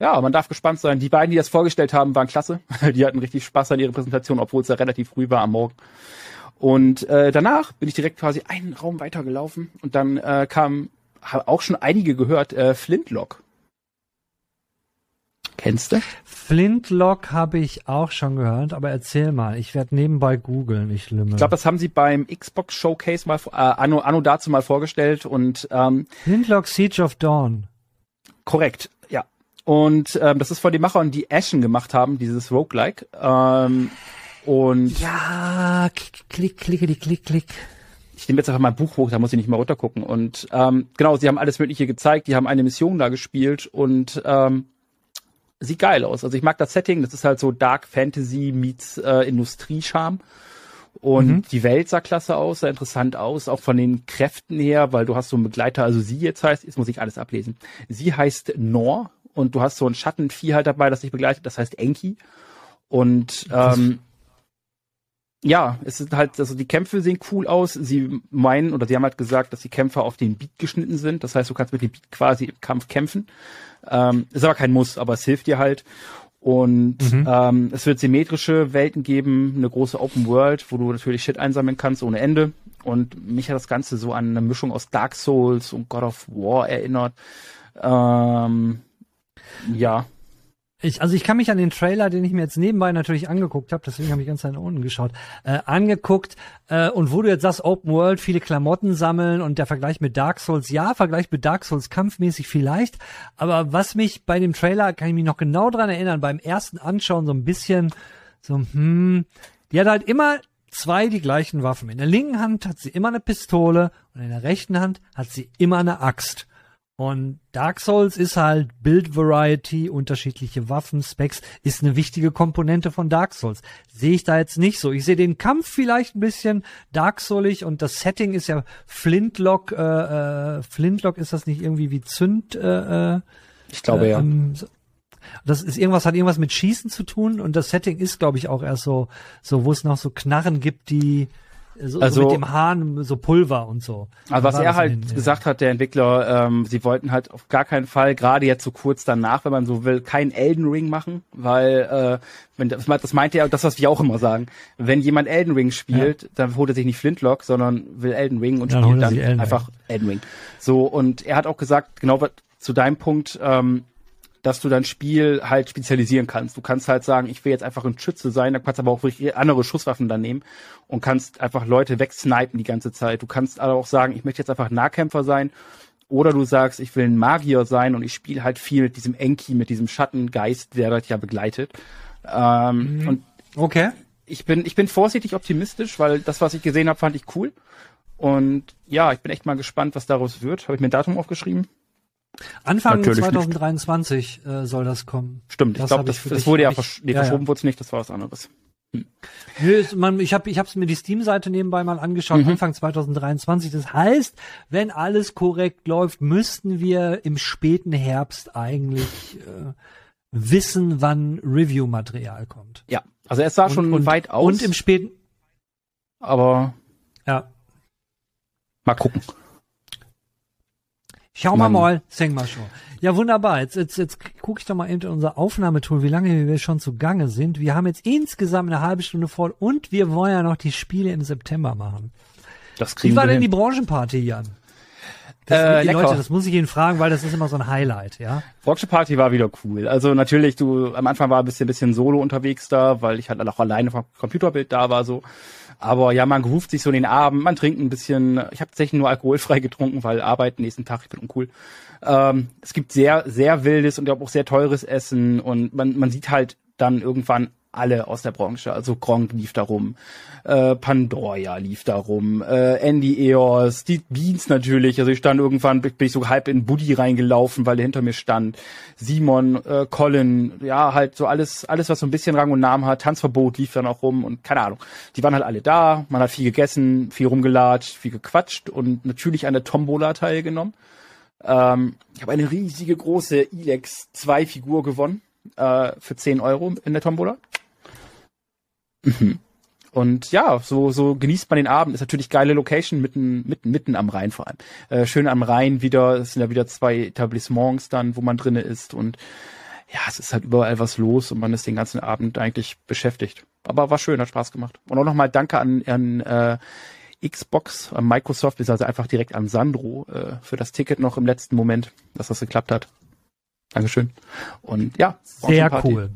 ja, man darf gespannt sein. Die beiden, die das vorgestellt haben, waren klasse. Die hatten richtig Spaß an ihrer Präsentation, obwohl es ja relativ früh war am Morgen. Und äh, danach bin ich direkt quasi einen Raum weitergelaufen und dann äh, kam, haben auch schon einige gehört, äh, Flintlock. Kennst du? Flintlock habe ich auch schon gehört, aber erzähl mal. Ich werde nebenbei googeln, ich lümmel. Ich glaube, das haben sie beim Xbox Showcase mal, äh, anno, anno dazu mal vorgestellt und ähm, Flintlock Siege of Dawn. Korrekt. Und ähm, das ist von den Machern, die Ashen gemacht haben, dieses Roguelike. Ähm, und ja, klick, klicke, klick, klick, klick. Ich nehme jetzt einfach mal ein Buch hoch, da muss ich nicht mal runtergucken. Und ähm, genau, sie haben alles Mögliche gezeigt, die haben eine Mission da gespielt und ähm, sieht geil aus. Also ich mag das Setting, das ist halt so Dark Fantasy meets äh, Industriescharme. Und mhm. die Welt sah klasse aus, sah interessant aus, auch von den Kräften her, weil du hast so einen Begleiter, also sie jetzt heißt, jetzt muss ich alles ablesen. Sie heißt Nor und du hast so ein Schattenvieh halt dabei, das dich begleitet, das heißt Enki. Und ähm, ja, es ist halt, also die Kämpfe sehen cool aus. Sie meinen oder sie haben halt gesagt, dass die Kämpfe auf den Beat geschnitten sind. Das heißt, du kannst mit dem Beat quasi im Kampf kämpfen. Ähm, ist aber kein Muss, aber es hilft dir halt. Und mhm. ähm, es wird symmetrische Welten geben, eine große Open World, wo du natürlich Shit einsammeln kannst ohne Ende. Und mich hat das Ganze so an eine Mischung aus Dark Souls und God of War erinnert. Ähm, ja. Ich, also ich kann mich an den Trailer, den ich mir jetzt nebenbei natürlich angeguckt habe, deswegen habe ich ganz nach unten geschaut, äh, angeguckt äh, und wo du jetzt sagst, Open World, viele Klamotten sammeln und der Vergleich mit Dark Souls, ja, Vergleich mit Dark Souls kampfmäßig vielleicht, aber was mich bei dem Trailer, kann ich mich noch genau dran erinnern, beim ersten Anschauen so ein bisschen so, hm, die hat halt immer zwei die gleichen Waffen. In der linken Hand hat sie immer eine Pistole und in der rechten Hand hat sie immer eine Axt. Und Dark Souls ist halt Build Variety, unterschiedliche Waffen, Specs, ist eine wichtige Komponente von Dark Souls. Sehe ich da jetzt nicht so. Ich sehe den Kampf vielleicht ein bisschen Dark Soulig und das Setting ist ja Flintlock, äh, äh, Flintlock ist das nicht irgendwie wie Zünd, äh, äh Ich glaube äh, ja. Ähm, das ist irgendwas, hat irgendwas mit Schießen zu tun und das Setting ist, glaube ich, auch erst so, so, wo es noch so Knarren gibt, die, so, also, so mit dem Hahn, so Pulver und so. Also was er halt den, gesagt ja. hat, der Entwickler, ähm, sie wollten halt auf gar keinen Fall, gerade jetzt so kurz danach, wenn man so will, keinen Elden Ring machen, weil äh, wenn das, das meinte er, das was wir auch immer sagen, wenn jemand Elden Ring spielt, ja. dann holt er sich nicht Flintlock, sondern will Elden Ring und dann spielt dann Elden einfach Ring. Elden Ring. So und er hat auch gesagt, genau zu deinem Punkt, ähm, dass du dein Spiel halt spezialisieren kannst. Du kannst halt sagen, ich will jetzt einfach ein Schütze sein, da kannst aber auch wirklich andere Schusswaffen dann nehmen und kannst einfach Leute wegsnipen die ganze Zeit. Du kannst aber auch sagen, ich möchte jetzt einfach Nahkämpfer sein oder du sagst, ich will ein Magier sein und ich spiele halt viel mit diesem Enki, mit diesem Schattengeist, der dich ja begleitet. Ähm, mhm. Und okay. Ich bin, ich bin vorsichtig optimistisch, weil das, was ich gesehen habe, fand ich cool. Und ja, ich bin echt mal gespannt, was daraus wird. Habe ich mir ein Datum aufgeschrieben? Anfang Natürlich 2023 äh, soll das kommen. Stimmt, das ich glaube, das, das wurde ja, versch nee, ja, verschoben ja. wurde es nicht, das war was anderes. Hm. Nö, man, ich habe ich hab's mir die Steam-Seite nebenbei mal angeschaut, mhm. Anfang 2023. Das heißt, wenn alles korrekt läuft, müssten wir im späten Herbst eigentlich äh, wissen, wann Review-Material kommt. Ja, also es sah und, schon und, weit aus. Und im späten. Aber ja. Mal gucken. Schau mal Mann. mal, sing mal schon. Ja, wunderbar. Jetzt, jetzt, jetzt gucke ich doch mal in unser Aufnahmetool, wie lange wir schon zugange sind. Wir haben jetzt insgesamt eine halbe Stunde voll und wir wollen ja noch die Spiele im September machen. Das kriegen Wie war wir denn die hin. Branchenparty, Jan? Das, Äh, die lecker. Leute, das muss ich Ihnen fragen, weil das ist immer so ein Highlight, ja? Rockstar Party war wieder cool. Also natürlich, du am Anfang war ein bisschen, bisschen solo unterwegs da, weil ich halt auch alleine vom Computerbild da war so. Aber ja, man geruft sich so in den Abend, man trinkt ein bisschen. Ich habe tatsächlich nur alkoholfrei getrunken, weil Arbeit nächsten Tag, ich bin uncool. Ähm, es gibt sehr, sehr wildes und auch sehr teures Essen und man, man sieht halt dann irgendwann alle aus der Branche. Also Gronk lief da rum, äh, Pandora lief da rum, äh, Andy Eos, die Beans natürlich. Also ich stand irgendwann, bin ich so halb in Buddy reingelaufen, weil er hinter mir stand. Simon, äh, Colin, ja, halt so alles, alles, was so ein bisschen Rang und Namen hat. Tanzverbot lief dann auch rum und keine Ahnung. Die waren halt alle da, man hat viel gegessen, viel rumgelatscht, viel gequatscht und natürlich an der Tombola teilgenommen. Ähm, ich habe eine riesige große Ilex 2 Figur gewonnen äh, für 10 Euro in der Tombola. Mhm. Und ja, so, so genießt man den Abend. Ist natürlich geile Location mitten, mitten, mitten am Rhein vor allem. Äh, schön am Rhein wieder. Es sind ja wieder zwei Etablissements dann, wo man drinne ist und ja, es ist halt überall was los und man ist den ganzen Abend eigentlich beschäftigt. Aber war schön, hat Spaß gemacht. Und auch nochmal Danke an, an äh, Xbox, an Microsoft, beziehungsweise einfach direkt an Sandro äh, für das Ticket noch im letzten Moment, dass das geklappt hat. Dankeschön. Und ja, Sehr cool.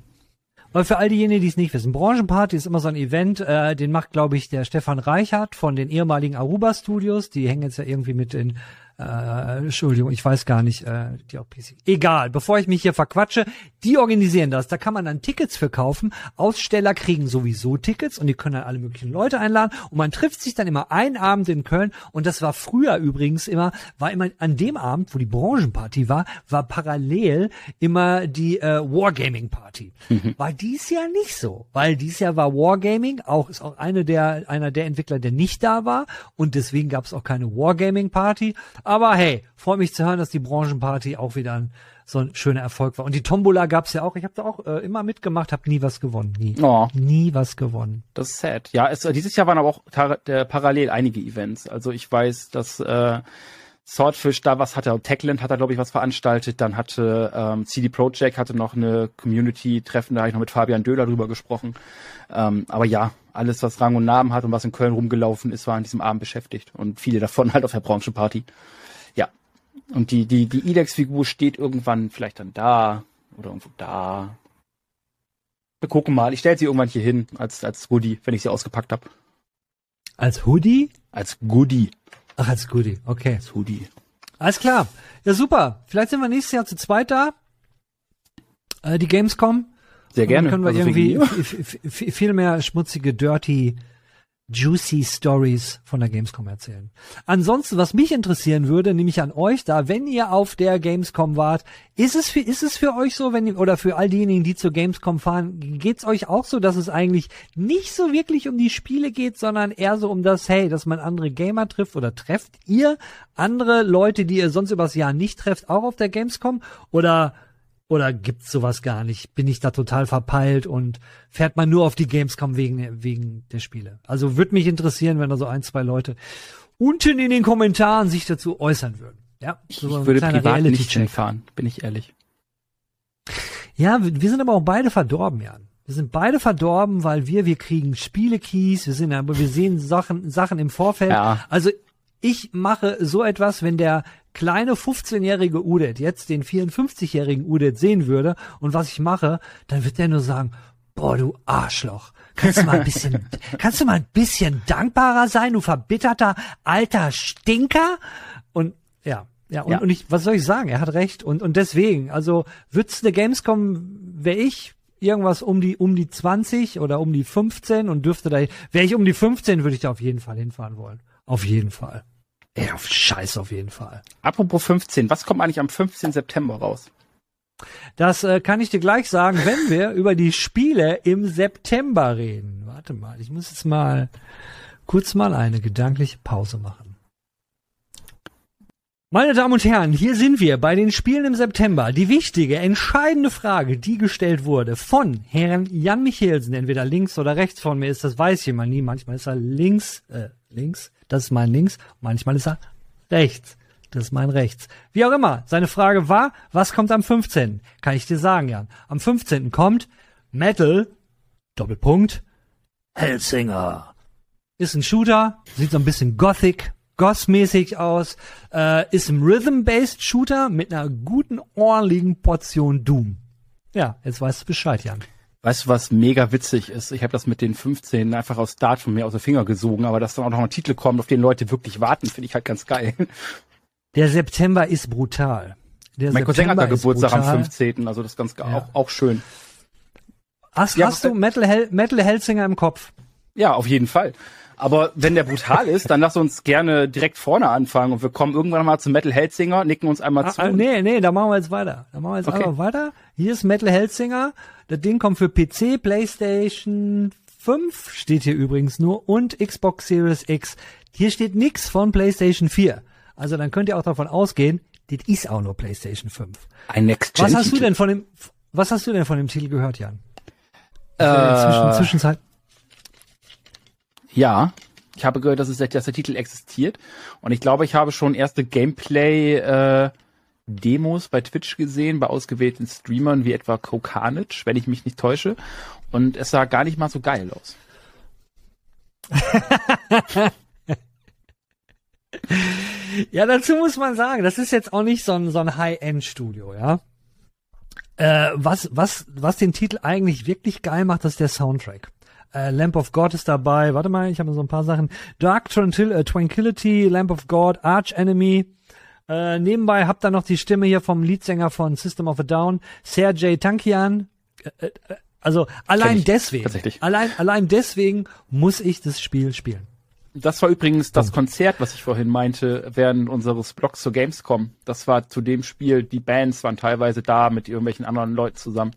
Weil für all diejenigen, die es nicht wissen, Branchenparty ist immer so ein Event, äh, den macht, glaube ich, der Stefan Reichert von den ehemaligen Aruba Studios. Die hängen jetzt ja irgendwie mit in äh, Entschuldigung, ich weiß gar nicht, äh, die auch PC. Egal, bevor ich mich hier verquatsche, die organisieren das. Da kann man dann Tickets verkaufen. Aussteller kriegen sowieso Tickets und die können dann alle möglichen Leute einladen. Und man trifft sich dann immer einen Abend in Köln. Und das war früher übrigens immer, war immer an dem Abend, wo die Branchenparty war, war parallel immer die äh, Wargaming Party. War dies Jahr nicht so, weil dies Jahr war Wargaming auch ist auch eine der einer der Entwickler, der nicht da war und deswegen gab es auch keine Wargaming Party. Aber hey, freut mich zu hören, dass die Branchenparty auch wieder ein, so ein schöner Erfolg war. Und die Tombola gab's ja auch. Ich habe da auch äh, immer mitgemacht, habe nie was gewonnen, nie, Oh. nie was gewonnen. Das ist sad. Ja, es, dieses Jahr waren aber auch der, parallel einige Events. Also ich weiß, dass äh, Swordfish da was hatte, Techland hat da glaube ich was veranstaltet, dann hatte ähm, CD Projekt hatte noch eine Community-Treffen, da habe ich noch mit Fabian Döhler drüber gesprochen. Ähm, aber ja, alles was Rang und Namen hat und was in Köln rumgelaufen ist, war an diesem Abend beschäftigt und viele davon halt auf der Branchenparty. Und die die die Ilex-Figur steht irgendwann vielleicht dann da oder irgendwo da. Wir gucken mal. Ich stelle sie irgendwann hier hin als als Goodie, wenn ich sie ausgepackt habe. Als Hoodie? Als Goodie. Ach, als Goodie, okay. Als Hoodie. Alles klar. Ja, super. Vielleicht sind wir nächstes Jahr zu zweit da. Äh, die Gamescom. Sehr Und gerne. Dann können wir Also irgendwie viel mehr schmutzige, dirty, juicy Stories von der Gamescom erzählen. Ansonsten, was mich interessieren würde, nämlich an euch da, wenn ihr auf der Gamescom wart, ist es für, ist es für euch so, wenn oder für all diejenigen, die zur Gamescom fahren, geht's euch auch so, dass es eigentlich nicht so wirklich um die Spiele geht, sondern eher so um das, hey, dass man andere Gamer trifft oder trefft ihr andere Leute, die ihr sonst übers Jahr nicht trefft, auch auf der Gamescom? Oder oder gibt's sowas gar nicht? Bin ich da total verpeilt und fährt man nur auf die Gamescom wegen, wegen der Spiele? Also würde mich interessieren, wenn da so ein, zwei Leute unten in den Kommentaren sich dazu äußern würden. Ja, Ich so ein würde privat nicht Reality-Check. hinfahren, bin ich ehrlich. Ja, wir wir sind aber auch beide verdorben, Jan. Wir sind beide verdorben, weil wir, wir kriegen Spielekeys, wir sind aber, wir sehen Sachen, Sachen im Vorfeld. Ja. Also ich mache so etwas, wenn der kleine 15-jährige Udet jetzt den 54-jährigen Udet sehen würde und was ich mache, dann wird der nur sagen, boah, du Arschloch. Kannst du mal ein bisschen, kannst du mal ein bisschen dankbarer sein, du verbitterter alter Stinker? Und ja, ja, und, Ja. und ich, was soll ich sagen? Er hat recht. Und, und deswegen, also wird's eine Gamescom, wäre ich irgendwas um die, um die 20 oder um die 15 und dürfte da, wäre ich um die 15, würde ich da auf jeden Fall hinfahren wollen. Auf jeden Fall. Ey, auf Scheiß auf jeden Fall. Apropos 15, was kommt eigentlich am 15. September raus? Das äh, kann ich dir gleich sagen, wenn wir über die Spiele im September reden. Warte mal, ich muss jetzt mal kurz mal eine gedankliche Pause machen. Meine Damen und Herren, hier sind wir bei den Spielen im September. Die wichtige, entscheidende Frage, die gestellt wurde von Herrn Jan Michelsen, entweder links oder rechts von mir ist, das weiß immer nie. Manchmal ist er links, äh, links, das ist mein links, manchmal ist er rechts. Das ist mein Rechts. Wie auch immer, seine Frage war, was kommt am 15.? Kann ich dir sagen, Jan. Am 15. kommt Metal, Doppelpunkt, Hellsinger. Ist ein Shooter, sieht so ein bisschen Gothic, Goss-mäßig aus, äh, ist ein Rhythm-Based Shooter mit einer guten, ordentlichen Portion Doom. Ja, jetzt weißt du Bescheid, Jan. Weißt du, was mega witzig ist? Ich habe das mit den 15 einfach aus Start von mir aus den Finger gesogen, aber dass dann auch noch ein Titel kommt, auf den Leute wirklich warten, finde ich halt ganz geil. Der September ist brutal. Der mein Cousin hat da Geburtstag am brutal. 15., also das ist ganz Ja. auch, auch schön. Hast, Ja, hast du Metal, Hell, Metal Hellsinger im Kopf? Ja, auf jeden Fall. Aber wenn der brutal ist, dann lass uns gerne direkt vorne anfangen und wir kommen irgendwann mal zum Metal Hellsinger, nicken uns einmal Ah, zu. ah, nee, nee, da machen wir jetzt weiter. Da machen wir jetzt Okay. einfach weiter. Hier ist Metal Hellsinger. Das Ding kommt für PC, PlayStation 5 steht hier übrigens nur und Xbox Series X. Hier steht nix von PlayStation 4. Also dann könnt ihr auch davon ausgehen, das ist auch nur PlayStation 5. Ein Next Gen. Was hast du denn von dem was hast du denn von dem Titel gehört, Jan? Äh, Zwischen, Zwischenzeit. Ja, ich habe gehört, dass, es, dass der Titel existiert und ich glaube, ich habe schon erste Gameplay äh, bei Twitch gesehen, bei ausgewählten Streamern wie etwa Kokanich, wenn ich mich nicht täusche. Und es sah gar nicht mal so geil aus. Ja, dazu muss man sagen, das ist jetzt auch nicht so ein, so ein High-End-Studio, ja. Äh, was, was, was den Titel eigentlich wirklich geil macht, das ist der Soundtrack. Äh, Lamp of God ist dabei. Warte mal, ich habe so ein paar Sachen. Dark Tranquil äh, Tranquility, Lamp of God, Arch Enemy. Äh, nebenbei habt ihr noch die Stimme hier vom Leadsänger von System of a Down, Sergej Tankian. Äh, äh, also allein deswegen, allein, allein deswegen muss ich das Spiel spielen. Das war übrigens das Konzert, was ich vorhin meinte, während unseres Blogs zur Gamescom. Das war zu dem Spiel, die Bands waren teilweise da mit irgendwelchen anderen Leuten zusammen.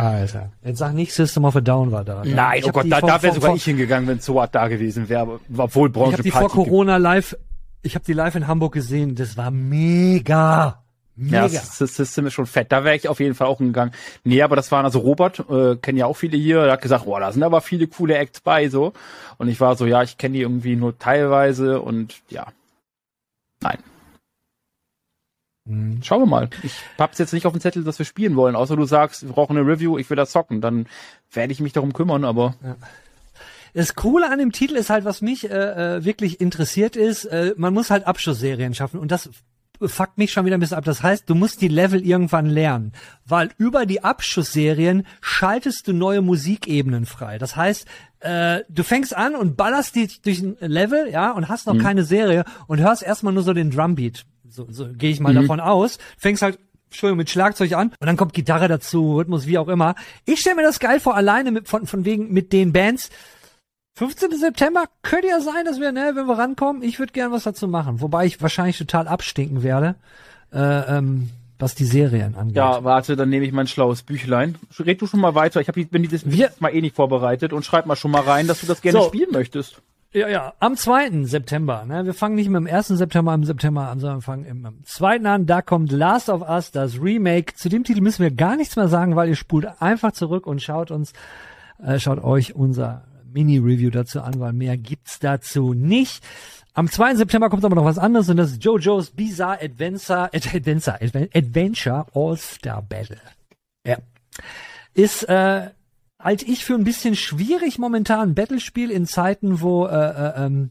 Alter. Jetzt sag nicht System of a Down war da. Nein, Ich oh Gott, da, vor- da wäre sogar vor- ich hingegangen, wenn so da gewesen wäre, obwohl Ich Branche habe die vor Corona live, ich habe die live in Hamburg gesehen. Das war mega, Ja, mega. das das System ist schon fett. Da wäre ich auf jeden Fall auch hingegangen. Nee, aber das waren also Robert, äh, kennen ja auch viele hier, der hat gesagt, boah, da sind aber viele coole Acts bei, so. Und ich war so, ja, ich kenne die irgendwie nur teilweise und ja. Nein. Mhm. Schauen wir mal. Ich hab's jetzt nicht auf dem Zettel, dass wir spielen wollen, außer du sagst, wir brauchen eine Review, ich will das zocken, dann werde ich mich darum kümmern, aber Das Coole an dem Titel ist halt, was mich äh, äh, wirklich interessiert ist, äh, man muss halt Abschlussserien schaffen und das fuckt mich schon wieder ein bisschen ab. Das heißt, du musst die Level irgendwann lernen, weil über die Abschussserien schaltest du neue Musikebenen frei. Das heißt, äh, du fängst an und ballerst die durch ein Level, ja, und hast noch keine Serie und hörst erstmal nur so den Drumbeat. So, so gehe ich mal davon aus. Fängst halt Entschuldigung, mit Schlagzeug an und dann kommt Gitarre dazu, Rhythmus, wie auch immer. Ich stelle mir das geil vor, alleine mit, von, von wegen mit den Bands. 15. September könnte ja sein, dass wir, ne, wenn wir rankommen, ich würde gern was dazu machen. Wobei ich wahrscheinlich total abstinken werde, äh, ähm, was die Serien angeht. ja, warte, dann nehme ich mein schlaues Büchlein. Red du schon mal weiter. Ich habe bin dieses Wir- mal eh nicht vorbereitet und schreib mal schon mal rein, dass du das gerne So. spielen möchtest. Ja, ja, am 2. September. Ne? Wir fangen nicht mit dem 1. September am September an, sondern fangen im, am 2. an. Da kommt Last of Us, das Remake. Zu dem Titel müssen wir gar nichts mehr sagen, weil ihr spult einfach zurück und schaut uns, äh, schaut euch unser Mini-Review dazu an, weil mehr gibt's dazu nicht. Am 2. September kommt aber noch was anderes und das ist JoJo's Bizarre Adventure, Ad- Adventure, Adven- Adventure All-Star Battle. Ja. Ist, äh, halte ich für ein bisschen schwierig momentan Battlespiel in Zeiten, wo äh, äh, ähm,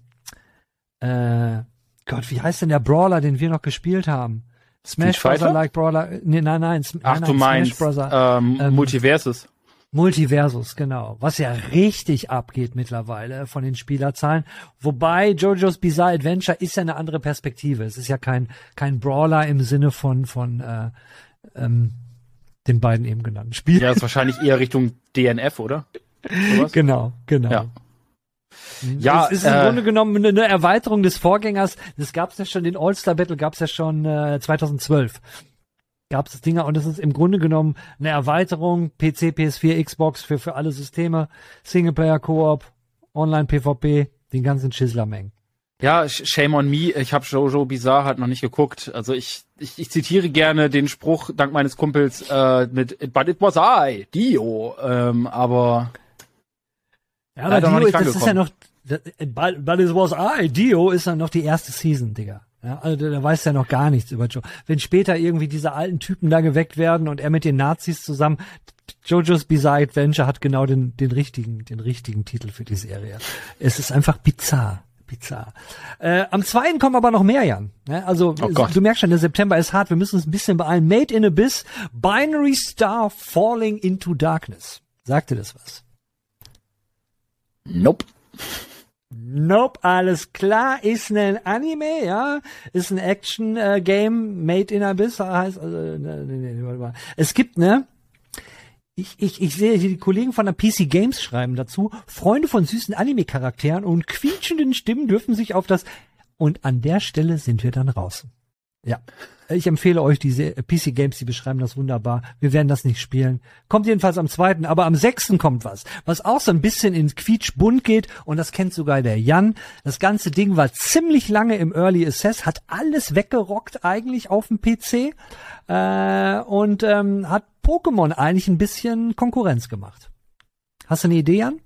äh, Gott, wie heißt denn der Brawler, den wir noch gespielt haben? Smash? Brother like Brawler. Nee, nein, nein, Sm- Ach, nein, du nein, meinst Smash Brother. ähm, ähm, Multiversus. Multiversus, genau. Was ja richtig abgeht mittlerweile von den Spielerzahlen. Wobei JoJo's Bizarre Adventure ist ja eine andere Perspektive. Es ist ja kein, kein Brawler im Sinne von, von äh, ähm, den beiden eben genannten Spielen. Ja, ist wahrscheinlich eher Richtung DNF, oder? Sowas? Genau, genau. Ja. Ja, es ist im äh, Grunde genommen eine, eine Erweiterung des Vorgängers. Das gab's ja schon, den All-Star Battle gab's ja schon äh, 2012. Gab's das Dinger und es ist im Grunde genommen eine Erweiterung PC, PS4, Xbox für für alle Systeme, Singleplayer, Koop, Online PvP, den ganzen Schisslermengen. Ja, sh- shame on me. Ich habe Jojo Bizarre halt noch nicht geguckt. Also ich, ich, ich zitiere gerne den Spruch dank meines Kumpels äh, mit But it was I, Dio. Ähm, aber Ja, noch Dio, das ist ja noch das- but, but it was I, Dio ist dann noch die erste Season, Digga. Ja, also da weiß er noch gar nichts über Joe. Wenn später irgendwie diese alten Typen da geweckt werden und er mit den Nazis zusammen, JoJo's Bizarre Adventure hat genau den, den richtigen, den richtigen Titel für die Serie. Es ist einfach bizarr. Bizarr. Äh, am zweiten kommen aber noch mehr, Jan. Ja, also Oh du merkst schon, der September ist hart. Wir müssen uns ein bisschen beeilen. Made in Abyss, Binary Star Falling into Darkness. Sagte das was? Nope. Nope, alles klar, ist ein Anime, ja, ist ein Action-Game, Made in Abyss, heißt, also, ne, ne, ne, warte mal. Es gibt, ne, ich, ich, ich sehe hier die Kollegen von der PC Games schreiben dazu, Freunde von süßen Anime-Charakteren und quietschenden Stimmen dürfen sich auf das, und an der Stelle sind wir dann raus. Ja. Ich empfehle euch diese PC Games, die beschreiben das wunderbar. Wir werden das nicht spielen. Kommt jedenfalls am zweiten, aber am sechsten kommt was, was auch so ein bisschen in quietschbunt geht und das kennt sogar der Jan. Das ganze Ding war ziemlich lange im Early Access, hat alles weggerockt eigentlich auf dem PC äh, und ähm, hat Pokémon eigentlich ein bisschen Konkurrenz gemacht. Hast du eine Idee, Jan?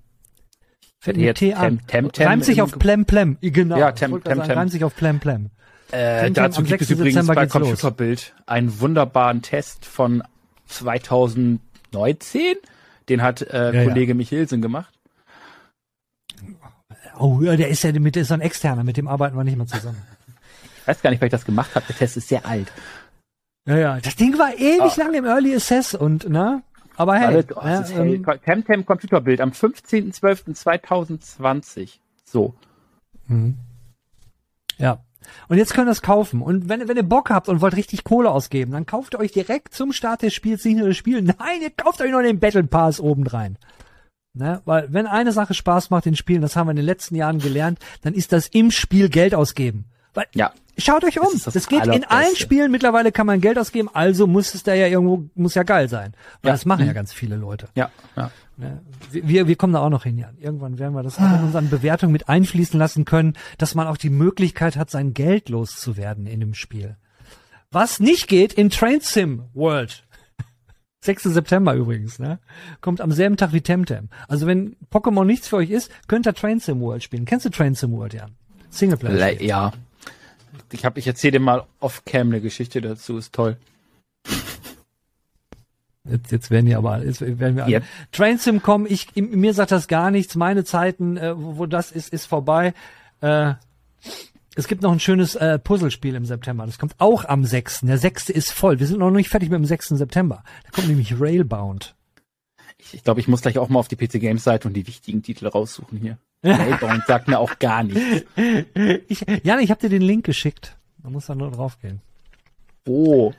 Fällt mir T an. Tem- Temtem reimt sich auf Plem Plem. Genau. Ja, Tem- sagen, Temtem. Reimt sich auf Plem Plem. Äh, dazu gibt es 6. übrigens Dezember bei los. Computerbild einen wunderbaren Test von 2019. Den hat äh, Ja, ja. Kollege Michelsen gemacht. Oh, ja, der ist ja mit, ist ein externer, mit dem arbeiten wir nicht mehr zusammen. Ich weiß gar nicht, weil ich das gemacht habe. Der Test ist sehr alt. Ja, ja. Das Ding war ewig Ah. lang im Early Access und, ne? Aber hey, Warte, oh, ja, ähm, Temtem Computerbild am 15.12.2020. So. mhm. ja. Und jetzt könnt ihr es kaufen. Und wenn, wenn ihr Bock habt und wollt richtig Kohle ausgeben, dann kauft ihr euch direkt zum Start des Spiels nicht nur das Spiel. Nein, ihr kauft euch noch den Battle Pass obendrein. Ne? Weil wenn eine Sache Spaß macht in Spielen, das haben wir in den letzten Jahren gelernt, dann ist das im Spiel Geld ausgeben. Weil Ja. Schaut euch um. Das Das, das geht in allen Spielen. Mittlerweile kann man Geld ausgeben. Also muss es da ja irgendwo, muss ja geil sein. Weil Ja. das machen ja Mhm. ganz viele Leute. Ja. ja. Ne? Wir, wir kommen da auch noch hin, Jan. Irgendwann werden wir das auch in unseren Bewertungen mit einfließen lassen können, dass man auch die Möglichkeit hat, sein Geld loszuwerden in dem Spiel. Was nicht geht in Train Sim World. 6. September übrigens, ne? Kommt am selben Tag wie Temtem. Also wenn Pokémon nichts für euch ist, könnt ihr Train Sim World spielen. Kennst du Train Sim World, Jan? Singleplayer. Le ja. Ich habe, ich erzähle dir mal off-cam eine Geschichte dazu. Ist toll. Jetzt, jetzt werden die aber, jetzt werden wir alle. Yep. Train Sim kommen, ich, mir sagt das gar nichts. Meine Zeiten, äh, wo, wo das ist, ist vorbei. Äh, es gibt noch ein schönes äh, Puzzlespiel im September. Das kommt auch am 6. Der 6. ist voll. Wir sind noch nicht fertig mit dem 6. September. Da kommt nämlich Railbound. Ich, ich glaube, ich muss gleich auch mal auf die PC Games Seite und die wichtigen Titel raussuchen hier. Railbound sagt mir auch gar nichts. Ich, Jan, ich habe dir den Link geschickt. Da muss da nur drauf gehen. Oh.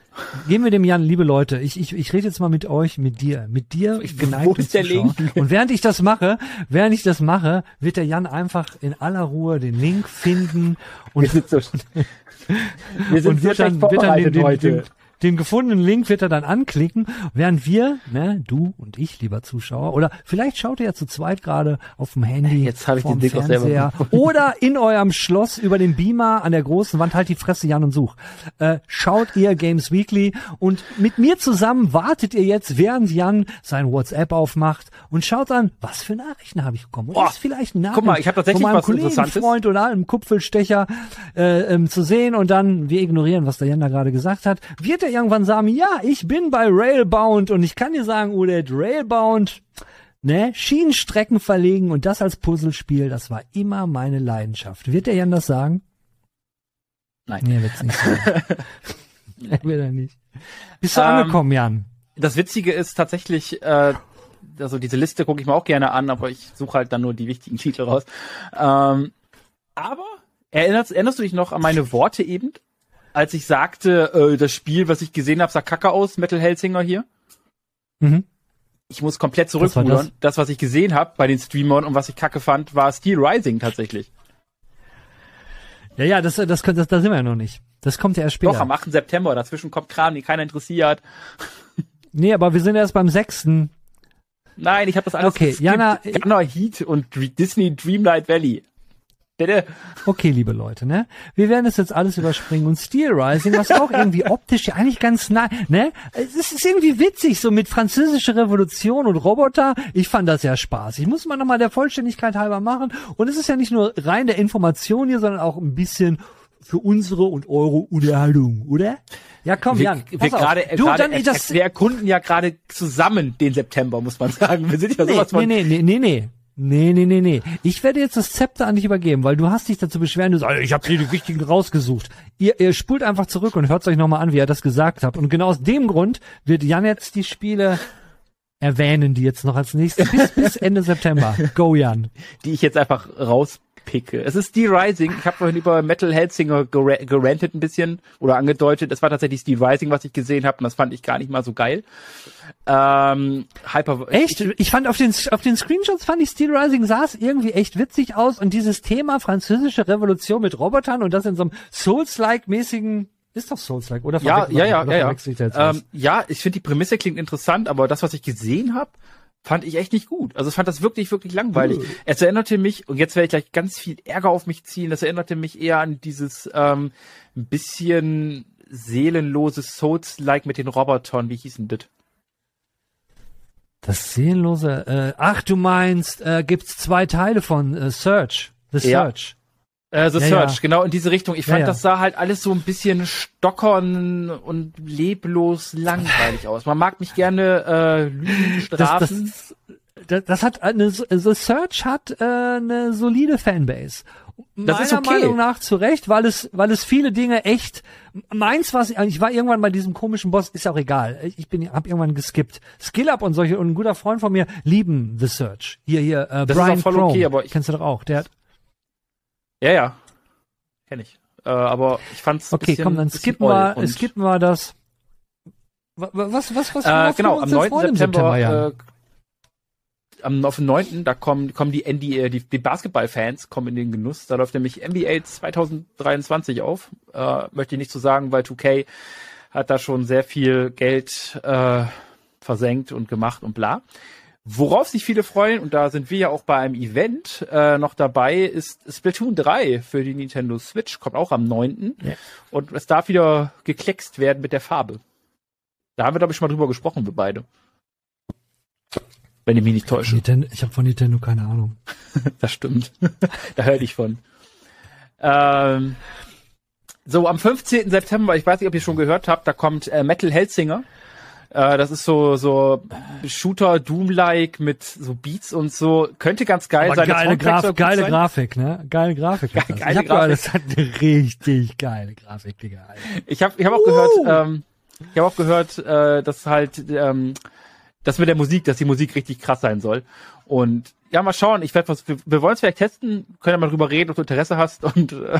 Geben wir dem Jan, liebe Leute, ich, ich, ich rede jetzt mal mit euch, mit dir, mit dir, Ich- geneigten Zuschauer. Und während ich das mache, während ich das mache, wird der Jan einfach in aller Ruhe den Link finden Wir und, sind so, wir sind und so wird dann, wird dann den, den, den, den gefundenen Link wird er dann anklicken, während wir, ne, du und ich, lieber Zuschauer, oder vielleicht schaut ihr ja zu zweit gerade auf dem Handy, Jetzt hab ich den Link auch selber Fernseher oder in eurem Schloss über den Beamer an der großen Wand, halt die Fresse, Jan und Such. Äh, schaut ihr Games Weekly und mit mir zusammen wartet ihr jetzt, während Jan sein WhatsApp aufmacht und schaut dann, was für Nachrichten habe ich bekommen. Und Oh, ist vielleicht ein Nachricht guck mal, ich hab tatsächlich von meinem was Kollegen. Freund oder einem Kupfelstecher äh, ähm, zu sehen und dann, wir ignorieren, was der Jan da gerade gesagt hat, wird er irgendwann sagen, ja, ich bin bei Railbound und ich kann dir sagen, Udet, Railbound, ne, Schienenstrecken verlegen und das als Puzzlespiel, das war immer meine Leidenschaft. Wird der Jan das sagen? Nein. Nee, wird's nicht sagen. wird er nicht. Bist du Ähm, angekommen, Jan? Das Witzige ist tatsächlich, äh, also diese Liste gucke ich mir auch gerne an, aber ich suche halt dann nur die wichtigen Titel raus. Ähm, aber erinnerst, erinnerst du dich noch an meine Worte eben, als ich sagte, äh, das Spiel, was ich gesehen habe, sah kacke aus, Metal Hellsinger hier? Mhm. Ich muss komplett zurückrudern. das? Das? was ich gesehen habe bei den Streamern und was ich kacke fand, war Steel Rising tatsächlich. Ja, ja, das, das, das, das, da sind wir ja noch nicht. Das kommt ja erst später. Doch, am 8. September. Dazwischen kommt Kram, den keiner interessiert. Nee, aber wir sind erst beim sechsten. Nein, ich habe das alles Okay, geskippt. Jana, Gunner Heat und Disney Dreamlight Valley. Bitte. Okay, liebe Leute, ne? Wir werden das jetzt alles überspringen und Steel Rising, was auch irgendwie optisch ja eigentlich ganz nah, ne? Es ist irgendwie witzig, so mit französischer Revolution und Roboter. Ich fand das ja Spaß. Ich muss mal nochmal der Vollständigkeit halber machen. Und es ist ja nicht nur rein der Information hier, sondern auch ein bisschen für unsere und eure Unterhaltung, oder? Ja, komm, Wir, Jan. wir auf. gerade, du, gerade dann, das, wir erkunden ja gerade zusammen den September, muss man sagen. Wir sind ja sowas nee, von. nee, nee, nee, nee. Nee, nee, nee, nee. Ich werde jetzt das Zepter an dich übergeben, weil du hast dich dazu beschweren, du sagst, ich habe hier die wichtigen rausgesucht. Ihr, ihr spult einfach zurück und hört euch nochmal an, wie er das gesagt hat. Und genau aus dem Grund wird Jan jetzt die Spiele erwähnen, die jetzt noch als nächstes bis, bis Ende September. Go, Jan. die ich jetzt einfach rauspicke. Es ist Steel Rising. Ich habe vorhin über Metal Hellsinger gera gerantet ein bisschen oder angedeutet. Es war tatsächlich Steel Rising, was ich gesehen habe und das fand ich gar nicht mal so geil. Ähm, Hyper Echt? Ich fand auf den, auf den Screenshots fand ich Steel Rising sah es irgendwie echt witzig aus und dieses Thema französische Revolution mit Robotern und das in so einem Souls-like mäßigen, ist doch Souls-like, oder? Ja, ja, ja, oder ja, ja. ich? Ähm, ja, ich finde die Prämisse klingt interessant, aber das, was ich gesehen habe, fand ich echt nicht gut. Also ich fand das wirklich, wirklich langweilig. Es erinnerte mich, und jetzt werde ich gleich ganz viel Ärger auf mich ziehen, das erinnerte mich eher an dieses ähm, ein bisschen seelenloses Souls-like mit den Robotern. Wie hieß denn das? Das seelenlose, äh, ach, du meinst, äh, gibt's zwei Teile von äh, Search, The Ja. Äh, The Ja, Search, ja. genau in diese Richtung. Ich fand, ja. das sah halt alles so ein bisschen stockern und leblos langweilig aus. Man mag mich gerne äh, lügen, strafen. das, das, das hat eine, The Search hat äh, eine solide Fanbase. Das ist Meiner okay. Meinung nach zu Recht, weil es, weil es viele Dinge echt, meins was, ich war irgendwann bei diesem komischen Boss, ist auch egal. Ich bin, hab irgendwann geskippt. Skill Up und solche, und ein guter Freund von mir lieben The Search. Hier, hier, äh, Das ist Brian auch voll Chrome. okay, aber ich- Kennst du doch auch, der hat, Ja, ja. Kenn ich. Äh, aber ich fand's okay, bisschen, komm, dann skippen wir, skippen wir das. Wa- wa- Was, was, was, äh, genau, am uns denn 9. freuen im September, Jan? äh, am, auf den 9. da kommen, kommen die, NBA, die, die Basketballfans kommen in den Genuss. Da läuft nämlich NBA 2023 auf. Äh, möchte ich nicht so sagen, weil 2K hat da schon sehr viel Geld äh, versenkt und gemacht und bla. Worauf sich viele freuen, und da sind wir ja auch bei einem Event äh, noch dabei, ist Splatoon 3 für die Nintendo Switch, kommt auch am 9. Ja. Und es darf wieder gekleckst werden mit der Farbe. Da haben wir, glaube ich, schon mal drüber gesprochen, wir beide. Wenn ich mich nicht täusche. Nintendo, ich habe von Nintendo keine Ahnung. Das stimmt. da höre ich von. Ähm, so, am 15. September, ich weiß nicht, ob ihr schon gehört habt, da kommt äh, Metal Hellsinger. Äh, das ist so, so Shooter, Doom-like mit so Beats und so. Könnte ganz geil Aber sein. Geile, Graf geile sein. Grafik, ne? Geile Grafik. das. geile ich hab Grafik. gehört, das hat eine richtig geile Grafik, Digga. Alter. Ich habe ich hab auch gehört, ähm, ich habe auch gehört, äh, dass halt ähm, das mit der Musik, dass die Musik richtig krass sein soll. Und ja, mal schauen. Ich werde was. Wir, wir wollen es vielleicht testen. Können ja mal drüber reden, ob du Interesse hast. Und äh,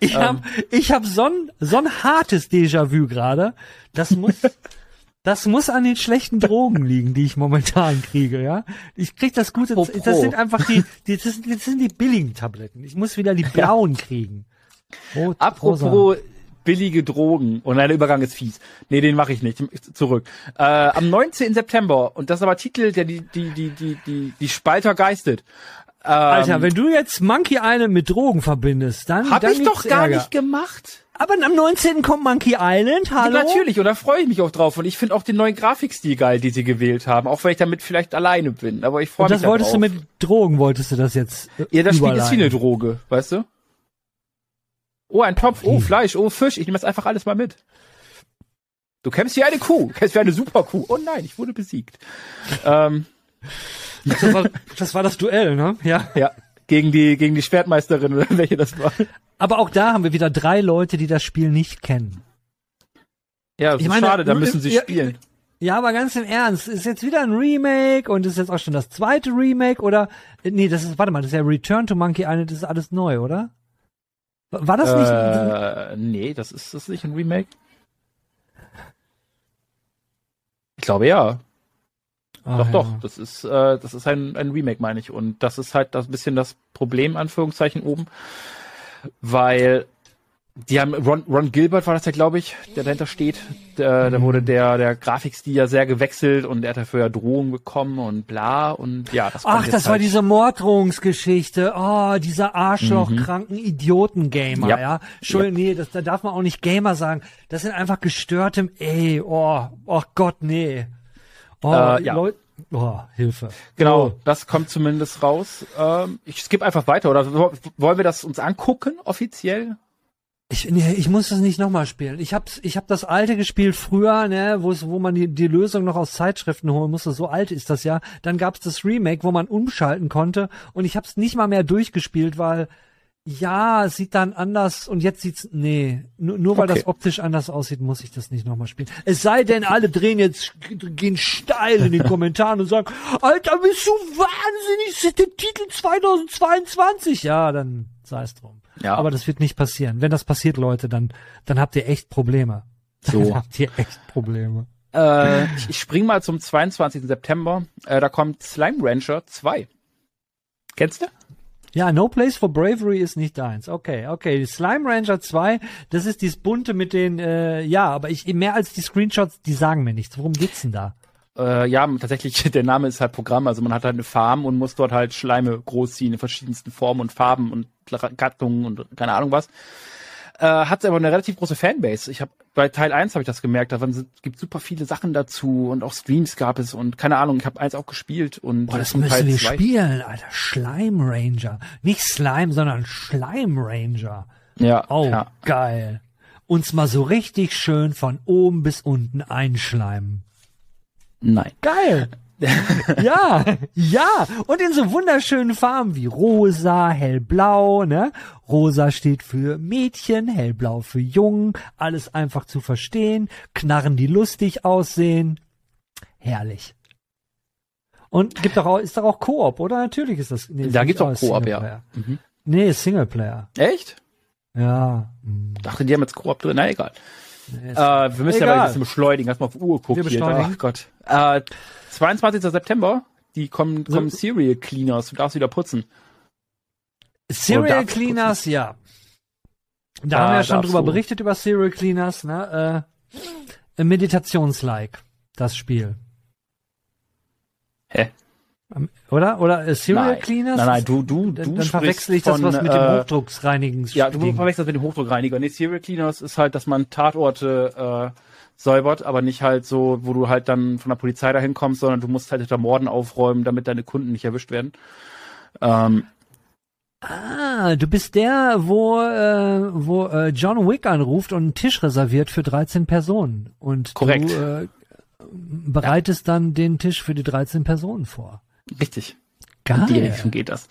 Ich hab, ich hab so ein, so ein hartes Déjà-vu gerade. Das muss, das muss an den schlechten Drogen liegen, die ich momentan kriege, ja. Ich krieg das gute, Apropos. das sind einfach die, die das, sind, das sind die billigen Tabletten. Ich muss wieder die blauen kriegen. Rot, apropos rosa. billige Drogen. Und nein, der Übergang ist fies. Nee, den mache ich nicht. Zurück. Äh, am 19. September, und das ist aber Titel, der die, die, die, die, die, die Spalter geistet. Ähm, Alter, wenn du jetzt Monkey Island mit Drogen verbindest, dann, hab dann ich doch gar Ärger. nicht gemacht. Aber am 19. kommt Monkey Island, hallo? Ja, natürlich, und da freue ich mich auch drauf. Und ich finde auch den neuen Grafikstil geil, die sie gewählt haben. Auch wenn ich damit vielleicht alleine bin. Aber ich freue Und mich das wolltest darauf. du mit Drogen, wolltest du das jetzt äh, Ja, das Spiel ist wie eine Droge, weißt du? Oh, ein Topf, oh. Fleisch, oh, Fisch. Ich nehme das einfach alles mal mit. Du kämpfst wie eine Kuh, du kämpfst wie eine Superkuh. Oh nein, ich wurde besiegt. ähm, Das war, das war das Duell, ne? Ja. ja, gegen die, gegen die Schwertmeisterin, oder welche das war. Aber auch da haben wir wieder drei Leute, die das Spiel nicht kennen. Ja, das Ich ist meine, schade, da müssen sie ja, spielen. Ja, aber ganz im Ernst, ist jetzt wieder ein Remake und ist jetzt auch schon das zweite Remake oder nee, das ist warte mal, das ist ja Return to Monkey Island, das ist alles neu, oder? War das nicht Äh, nee, das ist das ist nicht ein Remake. Ich glaube ja. Ah, Doch, ja. doch, das ist, äh, das ist ein, ein Remake, meine ich. Und das ist halt das bisschen das Problem, Anführungszeichen, oben. Weil die haben, Ron, Ron Gilbert war das ja, glaube ich, der dahinter steht. Der, Da wurde der, der Grafikstil ja sehr gewechselt und er hat dafür ja Drohungen bekommen und bla und ja, das Ach, das war halt. diese Morddrohungsgeschichte. Oh, dieser Arschlochkranken Idioten-Gamer, ja. Mhm. Ja. Entschuldigung, nee, das, da darf man auch nicht Gamer sagen. Das sind einfach gestörte, ey, oh, oh Gott, nee. Oh, Äh, ja. Leut, oh, Hilfe. Genau, Oh. das kommt zumindest raus. Ähm, ich skippe einfach weiter, oder wo- wollen wir das uns angucken, offiziell? Ich, nee, ich muss das nicht nochmal spielen. Ich hab's, ich hab das alte gespielt früher, ne, wo es, wo man die, die Lösung noch aus Zeitschriften holen musste. So alt ist das ja. Dann gab's das Remake, wo man umschalten konnte. Und ich hab's nicht mal mehr durchgespielt, weil ja, es sieht dann anders und jetzt sieht's, nee, nur, nur weil Okay. das optisch anders aussieht, muss ich das nicht nochmal spielen. Es sei denn, alle drehen jetzt, gehen steil in den Kommentaren und sagen, Alter, bist du wahnsinnig, ist der Titel 2022. Ja, dann sei es drum. Ja. Aber das wird nicht passieren. Wenn das passiert, Leute, dann, dann habt ihr echt Probleme. So. Dann habt ihr echt Probleme. Äh, ich, ich spring mal zum 22. September. Äh, da kommt Slime Rancher 2. Kennst du? Ja, No Place for Bravery ist nicht deins. Okay, okay. Slime Ranger 2, das ist dieses bunte mit den, äh, ja, aber ich mehr als die Screenshots, die sagen mir nichts. Worum geht's denn da? Äh, ja, tatsächlich, der Name ist halt Programm. Also man hat halt eine Farm und muss dort halt Schleime großziehen in verschiedensten Formen und Farben und Gattungen und keine Ahnung was. Äh, hat aber eine relativ große Fanbase. Ich habe bei Teil 1 habe ich das gemerkt, da gibt super viele Sachen dazu und auch Streams gab es und keine Ahnung, ich habe eins auch gespielt und Boah, das müssen Teil wir zwei- spielen, Alter. Slime Ranger. Nicht Slime, sondern Slime Ranger. Ja, Oh, ja. geil. Uns mal so richtig schön von oben bis unten einschleimen. Nein. Geil. ja, ja. Und in so wunderschönen Farben wie rosa, hellblau, ne? Rosa steht für Mädchen, hellblau für Jungen. Alles einfach zu verstehen. Knarren, die lustig aussehen. Herrlich. Und gibt doch auch, ist doch auch Koop, oder? Natürlich ist das. Nee, Da gibt's auch Koop, ja. Mhm. Nee, Singleplayer. Echt? Ja. hm. Dachte, die haben jetzt Koop drin. Na egal. Nee, Äh, wir müssen ja Egal. mal ein bisschen beschleunigen. Erstmal auf Uhr gucken. Ach Gott. Äh, 22. September. Die kommen, kommen Serial Cleaners. Du darfst wieder putzen. Serial du Cleaners, ja. Da Da haben wir ja schon darfst drüber du- berichtet über Serial Cleaners, ne? Äh, Meditations-like, das Spiel. Hä? Ähm, Oder? Oder äh, Serial Nein. Cleaners? Nein, nein, du, du, du dann verwechsel ich das von, was mit dem äh, Hochdrucksreinigungs Ja, du verwechselst das mit dem Hochdruckreiniger. Nee, Serial Cleaners ist halt, dass man Tatorte äh, säubert, aber nicht halt so, wo du halt dann von der Polizei dahin kommst, sondern du musst halt hinter Morden aufräumen, damit deine Kunden nicht erwischt werden. Ähm, Ah, du bist der, wo, äh, wo äh, John Wick anruft und einen Tisch reserviert für 13 Personen. Und Korrekt. du äh, bereitest dann den Tisch für die 13 Personen vor. richtig. Geil. In die Richtung geht das.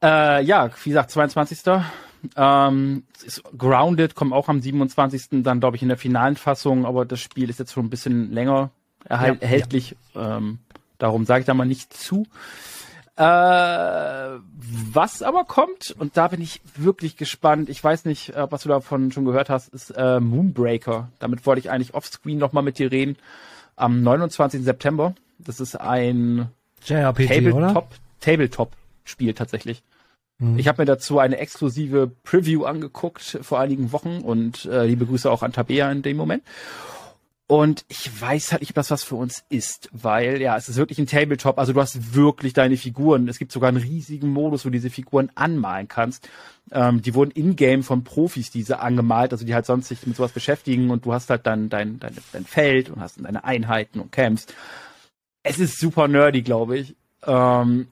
Äh, ja, wie gesagt, 22. Ähm, es ist Grounded kommt auch am 27. dann, glaube ich, in der finalen Fassung, aber das Spiel ist jetzt schon ein bisschen länger erhal Ja, erhältlich. Ähm, darum sage ich da mal nicht zu. Äh, was aber kommt, und da bin ich wirklich gespannt, ich weiß nicht, äh, was du davon schon gehört hast, ist äh, Moonbreaker. Damit wollte ich eigentlich offscreen nochmal mit dir reden. Am 29. September. Das ist ein JRPG, oder? Tabletop, Tabletop-Spiel tatsächlich. Mhm. Ich habe mir dazu eine exklusive Preview angeguckt vor einigen Wochen und äh, liebe Grüße auch an Tabea in dem Moment. Und ich weiß halt nicht, das was für uns ist, weil ja, es ist wirklich ein Tabletop, also du hast wirklich deine Figuren. Es gibt sogar einen riesigen Modus, wo du diese Figuren anmalen kannst. Ähm, die wurden in-game von Profis diese angemalt, also die halt sonst sich mit sowas beschäftigen und du hast halt dann dein, dein, dein Feld und hast deine Einheiten und Camps. Es ist super nerdy, glaube ich. Ähm,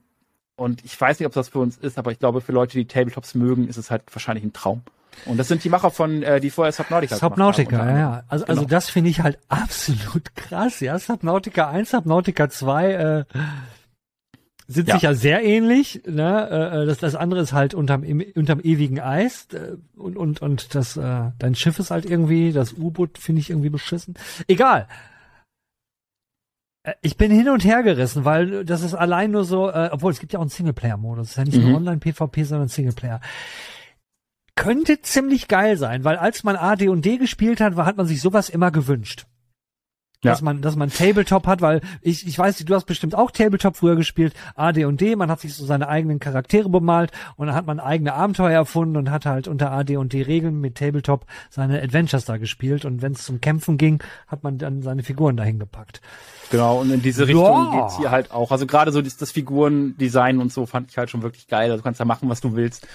und ich weiß nicht, ob das für uns ist, aber ich glaube, für Leute, die Tabletops mögen, ist es halt wahrscheinlich ein Traum. Und das sind die Macher von, äh, die vorher Subnautica haben, Subnautica, unter ja. Also, also Genau. das finde ich halt absolut krass, ja. Subnautica 1, Subnautica 2, äh, sind Ja. sich ja sehr ähnlich, ne? Äh, äh, das, das andere ist halt unterm, unterm ewigen Eis äh, und, und, und das, äh, dein Schiff ist halt irgendwie, das U-Boot finde ich irgendwie beschissen. Egal. Äh, Ich bin hin und her gerissen, weil das ist allein nur so, äh, obwohl es gibt ja auch einen Singleplayer-Modus. Es ist ja nicht Mhm. nur Online-PvP, sondern Singleplayer könnte ziemlich geil sein, weil als man AD und D gespielt hat, war, hat man sich sowas immer gewünscht. Ja. Dass man, dass man Tabletop hat, weil ich, ich weiß, du hast bestimmt auch Tabletop früher gespielt, AD und D, man hat sich so seine eigenen Charaktere bemalt und dann hat man eigene Abenteuer erfunden und hat halt unter AD und D Regeln mit Tabletop seine Adventures da gespielt und wenn es zum Kämpfen ging, hat man dann seine Figuren dahin gepackt. Genau, und in diese Richtung Ja. geht's hier halt auch. Also gerade so das, das Figurendesign und so fand ich halt schon wirklich geil. Also du kannst da machen, was du willst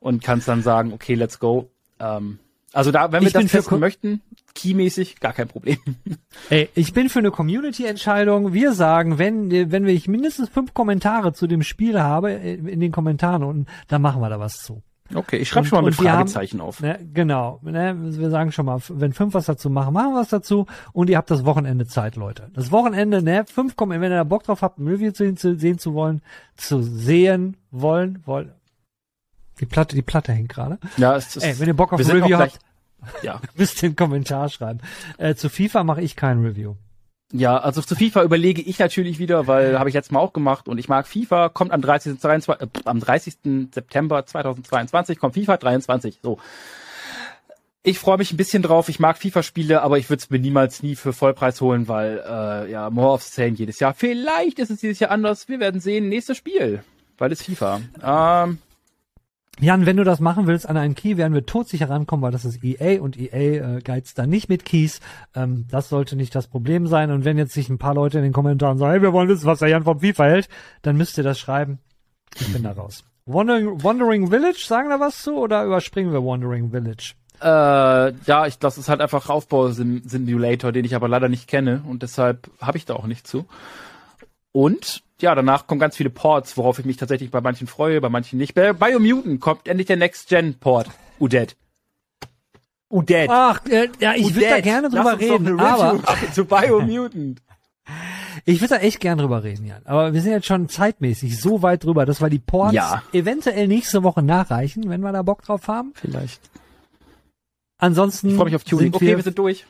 und kannst dann sagen, okay, let's go. Ähm, also da, wenn wir Ich das testen möchten, keymäßig, gar kein Problem. Ey, ich bin für eine Community-Entscheidung. Wir sagen, wenn, wenn ich mindestens fünf Kommentare zu dem Spiel habe, äh, in den Kommentaren unten, dann machen wir da was zu. Okay, ich schreibe schon mal mit wir haben- Fragezeichen auf. Ne, genau. Ne, wir sagen schon mal, wenn fünf was dazu machen, machen wir was dazu. Und ihr habt das Wochenende Zeit, Leute. Das Wochenende, ne, fünf kommen, wenn ihr da Bock drauf habt, ein Review zu, zu sehen zu wollen, zu sehen wollen, wollen. Die Platte, die Platte hängt gerade. Ja, es ist, Ey, wenn ihr Bock auf ein Review habt, ja. müsst ihr einen Kommentar schreiben. Äh, zu FIFA mache ich kein Review. Ja, also zu FIFA überlege ich natürlich wieder, weil habe ich letztes Mal auch gemacht und ich mag FIFA, kommt am 30. 23, äh, am 30. September 2022 kommt FIFA 23. So. Ich freue mich ein bisschen drauf. Ich mag FIFA-Spiele, aber ich würde es mir niemals nie für Vollpreis holen, weil äh, ja more of the same jedes Jahr. Vielleicht ist es dieses Jahr anders. Wir werden sehen. Nächstes Spiel, weil es FIFA. Ähm, Jan, wenn du das machen willst an einen Key, werden wir todsicher rankommen, weil das ist EA und EA äh, geizt da nicht mit Keys. Ähm, das sollte nicht das Problem sein. Und wenn jetzt sich ein paar Leute in den Kommentaren sagen, hey, wir wollen wissen, was der Jan vom FIFA hält, dann müsst ihr das schreiben. Ich bin da raus. Wandering, Wandering Village, sagen da was zu oder überspringen wir Wandering Village? Äh, ja, ich, das ist halt einfach Aufbau-Simulator, den ich aber leider nicht kenne und deshalb habe ich da auch nicht zu. Und ja, danach kommen ganz viele Ports, worauf ich mich tatsächlich bei manchen freue, bei manchen nicht. Bei Biomutant kommt endlich der Next-Gen-Port. Udead. Udead. Ach, äh, ja, ich würde da gerne drüber reden, aber zu Biomutant. ich würde da echt gern drüber reden, Jan. Aber wir sind jetzt schon zeitmäßig so weit drüber, dass wir die Ports Ja. eventuell nächste Woche nachreichen, wenn wir da Bock drauf haben. Vielleicht. Ansonsten Ich freue mich auf Tuning. Okay, wir, wir sind durch.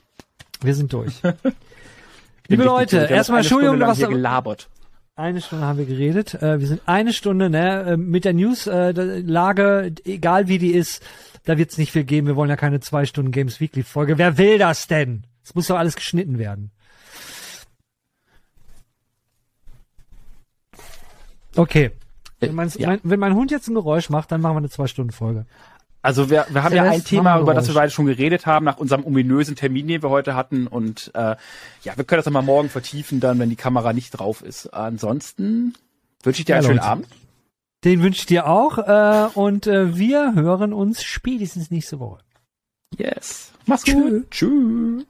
wir sind durch. Liebe Leute, erstmal Entschuldigung, was hier gelabert. Eine Stunde haben wir geredet. Äh, wir sind eine Stunde ne, äh, mit der News-Lage, egal wie die ist, da wird es nicht viel geben. Wir wollen ja keine zwei Stunden Games Weekly Folge. Wer will das denn? Es muss doch alles geschnitten werden. Okay. Wenn, mein, ja. mein, wenn mein Hund jetzt ein Geräusch macht, dann machen wir eine zwei Stunden Folge. Also wir, wir haben ja ein Thema, über das wir beide schon geredet haben, nach unserem ominösen Termin, den wir heute hatten. Und äh, ja, wir können das dann mal morgen vertiefen, dann, wenn die Kamera nicht drauf ist. Ansonsten wünsche ich dir Ja, einen schönen Leute. Abend. Den wünsche ich dir auch. Äh, und äh, wir hören uns spätestens nächste Woche. Yes. Mach's Tschö. gut. Tschüss.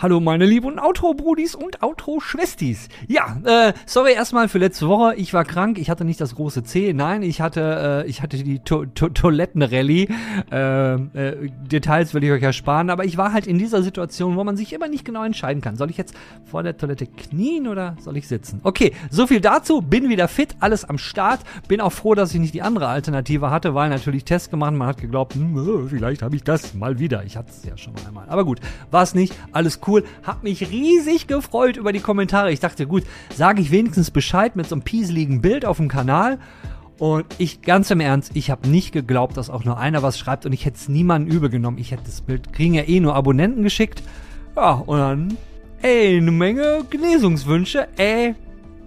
Hallo meine lieben Outro-Brudis und Outro-Schwestis. Ja, äh, sorry erstmal für letzte Woche. Ich war krank, ich hatte nicht das große C. Nein, ich hatte, äh, ich hatte die to to Toilettenrallye. Äh, äh, Details will ich euch ersparen, aber ich war halt in dieser Situation, wo man sich immer nicht genau entscheiden kann. Soll ich jetzt vor der Toilette knien oder soll ich sitzen? Okay, so viel dazu. Bin wieder fit, alles am Start. Bin auch froh, dass ich nicht die andere Alternative hatte, weil natürlich Test gemacht. Man hat geglaubt, hm, vielleicht habe ich das mal wieder. Ich hatte es ja schon einmal. Aber gut, war es nicht. Alles cool. Hab mich riesig gefreut über die Kommentare. Ich dachte, gut, sage ich wenigstens Bescheid mit so einem pieseligen Bild auf dem Kanal. Und ich, ganz im Ernst, ich habe nicht geglaubt, dass auch nur einer was schreibt und ich hätte es niemandem übel genommen. Ich hätte das Bild, kriegen ja eh nur Abonnenten geschickt. Ja, und dann, ey, eine Menge Genesungswünsche, ey,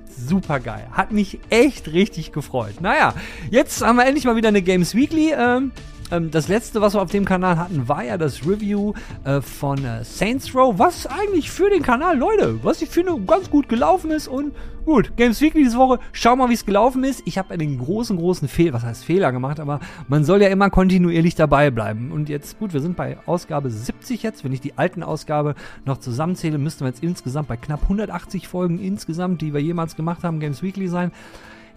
super geil. Hat mich echt richtig gefreut. Naja, jetzt haben wir endlich mal wieder eine Games Weekly. Ähm, ähm, das letzte, was wir auf dem Kanal hatten, war ja das Review äh, von äh, Saints Row, was eigentlich für den Kanal, Leute, was ich finde, ganz gut gelaufen ist und gut, Games Weekly diese Woche, schau mal, wie es gelaufen ist. Ich habe einen großen, großen Fehler, was heißt Fehler gemacht, aber man soll ja immer kontinuierlich dabei bleiben. Und jetzt, gut, wir sind bei Ausgabe 70 jetzt, wenn ich die alten Ausgabe noch zusammenzähle, müssten wir jetzt insgesamt bei knapp 180 Folgen insgesamt, die wir jemals gemacht haben, Games Weekly sein.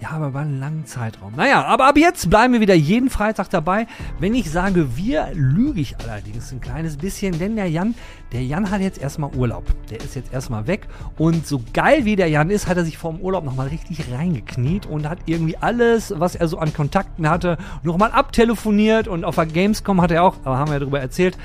Ja, aber über einen langen Zeitraum. Naja, aber ab jetzt bleiben wir wieder jeden Freitag dabei. Wenn ich sage wir, lüge ich allerdings ein kleines bisschen, denn der Jan, der Jan hat jetzt erstmal Urlaub. Der ist jetzt erstmal weg. Und so geil wie der Jan ist, hat er sich vor dem Urlaub nochmal richtig reingekniet und hat irgendwie alles, was er so an Kontakten hatte, nochmal abtelefoniert. Und auf der Gamescom hat er auch, aber haben wir ja darüber erzählt,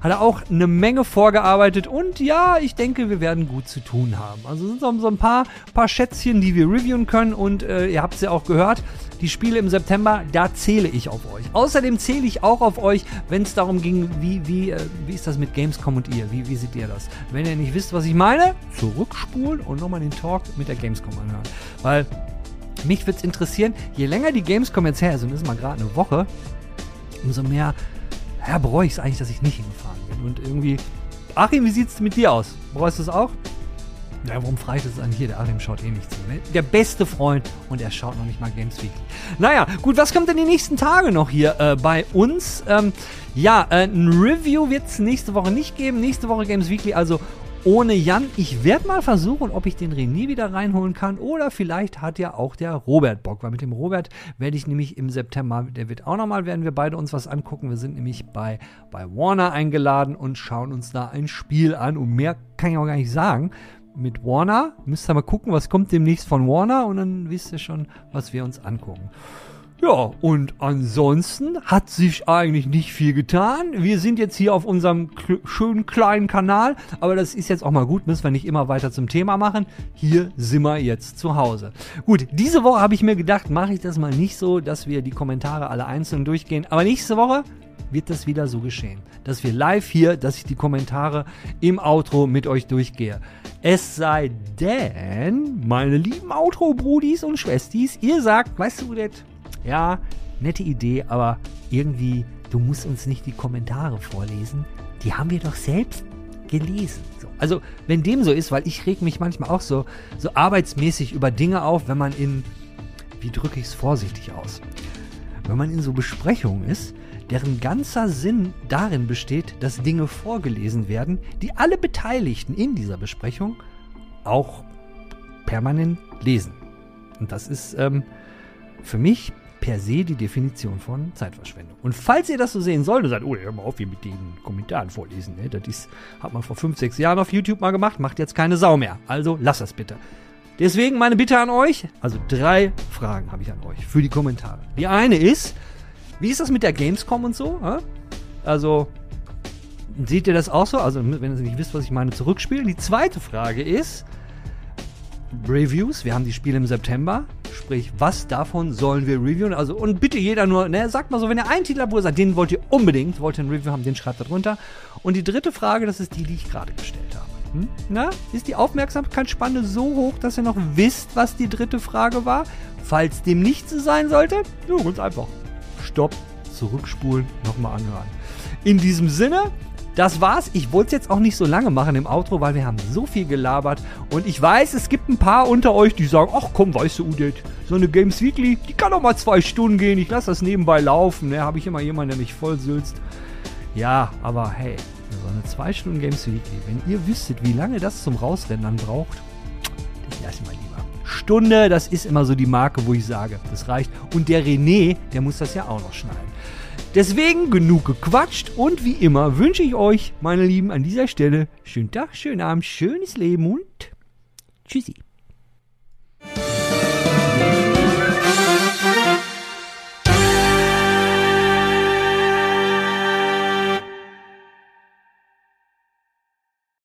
hat er auch eine Menge vorgearbeitet und ja, ich denke, wir werden gut zu tun haben. Also sind so, ein paar, paar Schätzchen, die wir reviewen können und äh, ihr habt es ja auch gehört, die Spiele im September, da zähle ich auf euch. Außerdem zähle ich auch auf euch, wenn es darum ging, wie, wie, äh, wie ist das mit Gamescom und ihr? Wie, wie seht ihr das? Wenn ihr nicht wisst, was ich meine, zurückspulen und nochmal den Talk mit der Gamescom anhören. Weil mich würde es interessieren, je länger die Gamescom jetzt her ist, und das ist mal gerade eine Woche, umso mehr ja, bereue ich es eigentlich, dass ich nicht hingefahren bin. Und irgendwie, Achim, wie sieht's mit dir aus? Bereust du es auch? Ja, warum frage ich das an hier? Der Achim schaut eh nicht zu. Ne? Der beste Freund und er schaut noch nicht mal Games Weekly. Naja, gut, was kommt denn die nächsten Tage noch hier äh, bei uns? Ähm, ja, äh, ein Review wird es nächste Woche nicht geben. Nächste Woche Games Weekly, also ohne Jan. Ich werde mal versuchen, ob ich den René wieder reinholen kann oder vielleicht hat ja auch der Robert Bock, weil mit dem Robert werde ich nämlich im September, der wird auch nochmal, werden wir beide uns was angucken. Wir sind nämlich bei, bei Warner eingeladen und schauen uns da ein Spiel an und mehr kann ich auch gar nicht sagen. Mit Warner müsst ihr mal gucken, was kommt demnächst von Warner und dann wisst ihr schon, was wir uns angucken. Ja, und ansonsten hat sich eigentlich nicht viel getan. Wir sind jetzt hier auf unserem schönen kleinen Kanal, aber das ist jetzt auch mal gut, müssen wir nicht immer weiter zum Thema machen. Hier sind wir jetzt zu Hause. Gut, diese Woche habe ich mir gedacht, mache ich das mal nicht so, dass wir die Kommentare alle einzeln durchgehen, aber nächste Woche wird das wieder so geschehen, dass wir live hier, dass ich die Kommentare im Outro mit euch durchgehe. Es sei denn, meine lieben Outro-Brudis und Schwestis, ihr sagt, weißt du, das ja, nette Idee, aber irgendwie, du musst uns nicht die Kommentare vorlesen. Die haben wir doch selbst gelesen. So. Also, wenn dem so ist, weil ich reg mich manchmal auch so, so arbeitsmäßig über Dinge auf, wenn man in, wie drücke ich es vorsichtig aus, wenn man in so Besprechungen ist, deren ganzer Sinn darin besteht, dass Dinge vorgelesen werden, die alle Beteiligten in dieser Besprechung auch permanent lesen. Und das ist ähm, für mich per se die Definition von Zeitverschwendung. Und falls ihr das so sehen solltet, sagt, oh, hör mal auf, wie mit den Kommentaren vorlesen. Ne? Das hat man vor fünf, sechs Jahren auf YouTube mal gemacht, macht jetzt keine Sau mehr. Also lasst das bitte. Deswegen meine Bitte an euch, also drei Fragen habe ich an euch für die Kommentare. Die eine ist, wie ist das mit der Gamescom und so? Also, seht ihr das auch so? Also, wenn ihr nicht wisst, was ich meine, zurückspielen. Die zweite Frage ist, Reviews. Wir haben die Spiele im September. Sprich, was davon sollen wir reviewen? Also, und bitte jeder nur, ne, sagt mal so, wenn ihr einen Titel habt, sagt, den wollt ihr unbedingt, wollt ihr ein Review haben, den schreibt da drunter. Und die dritte Frage, das ist die, die ich gerade gestellt habe. Hm? Na, ist die Aufmerksamkeitsspanne so hoch, dass ihr noch wisst, was die dritte Frage war? Falls dem nicht so sein sollte, ja, ganz einfach. Stopp, zurückspulen, nochmal anhören. In diesem Sinne, das war's. Ich wollte es jetzt auch nicht so lange machen im Outro, weil wir haben so viel gelabert. Und ich weiß, es gibt ein paar unter euch, die sagen, ach komm, weißt du, Udet, so eine Games Weekly, die kann doch mal zwei Stunden gehen. Ich lasse das nebenbei laufen. Ne? Habe ich immer jemanden, der mich voll sülzt. Ja, aber hey, so eine zwei Stunden Games Weekly, wenn ihr wüsstet, wie lange das zum Rausrennen braucht, ich lasse mal lieber. Stunde, das ist immer so die Marke, wo ich sage, das reicht. Und der René, der muss das ja auch noch schneiden. Deswegen genug gequatscht und wie immer wünsche ich euch, meine Lieben, an dieser Stelle schönen Tag, schönen Abend, schönes Leben und tschüssi.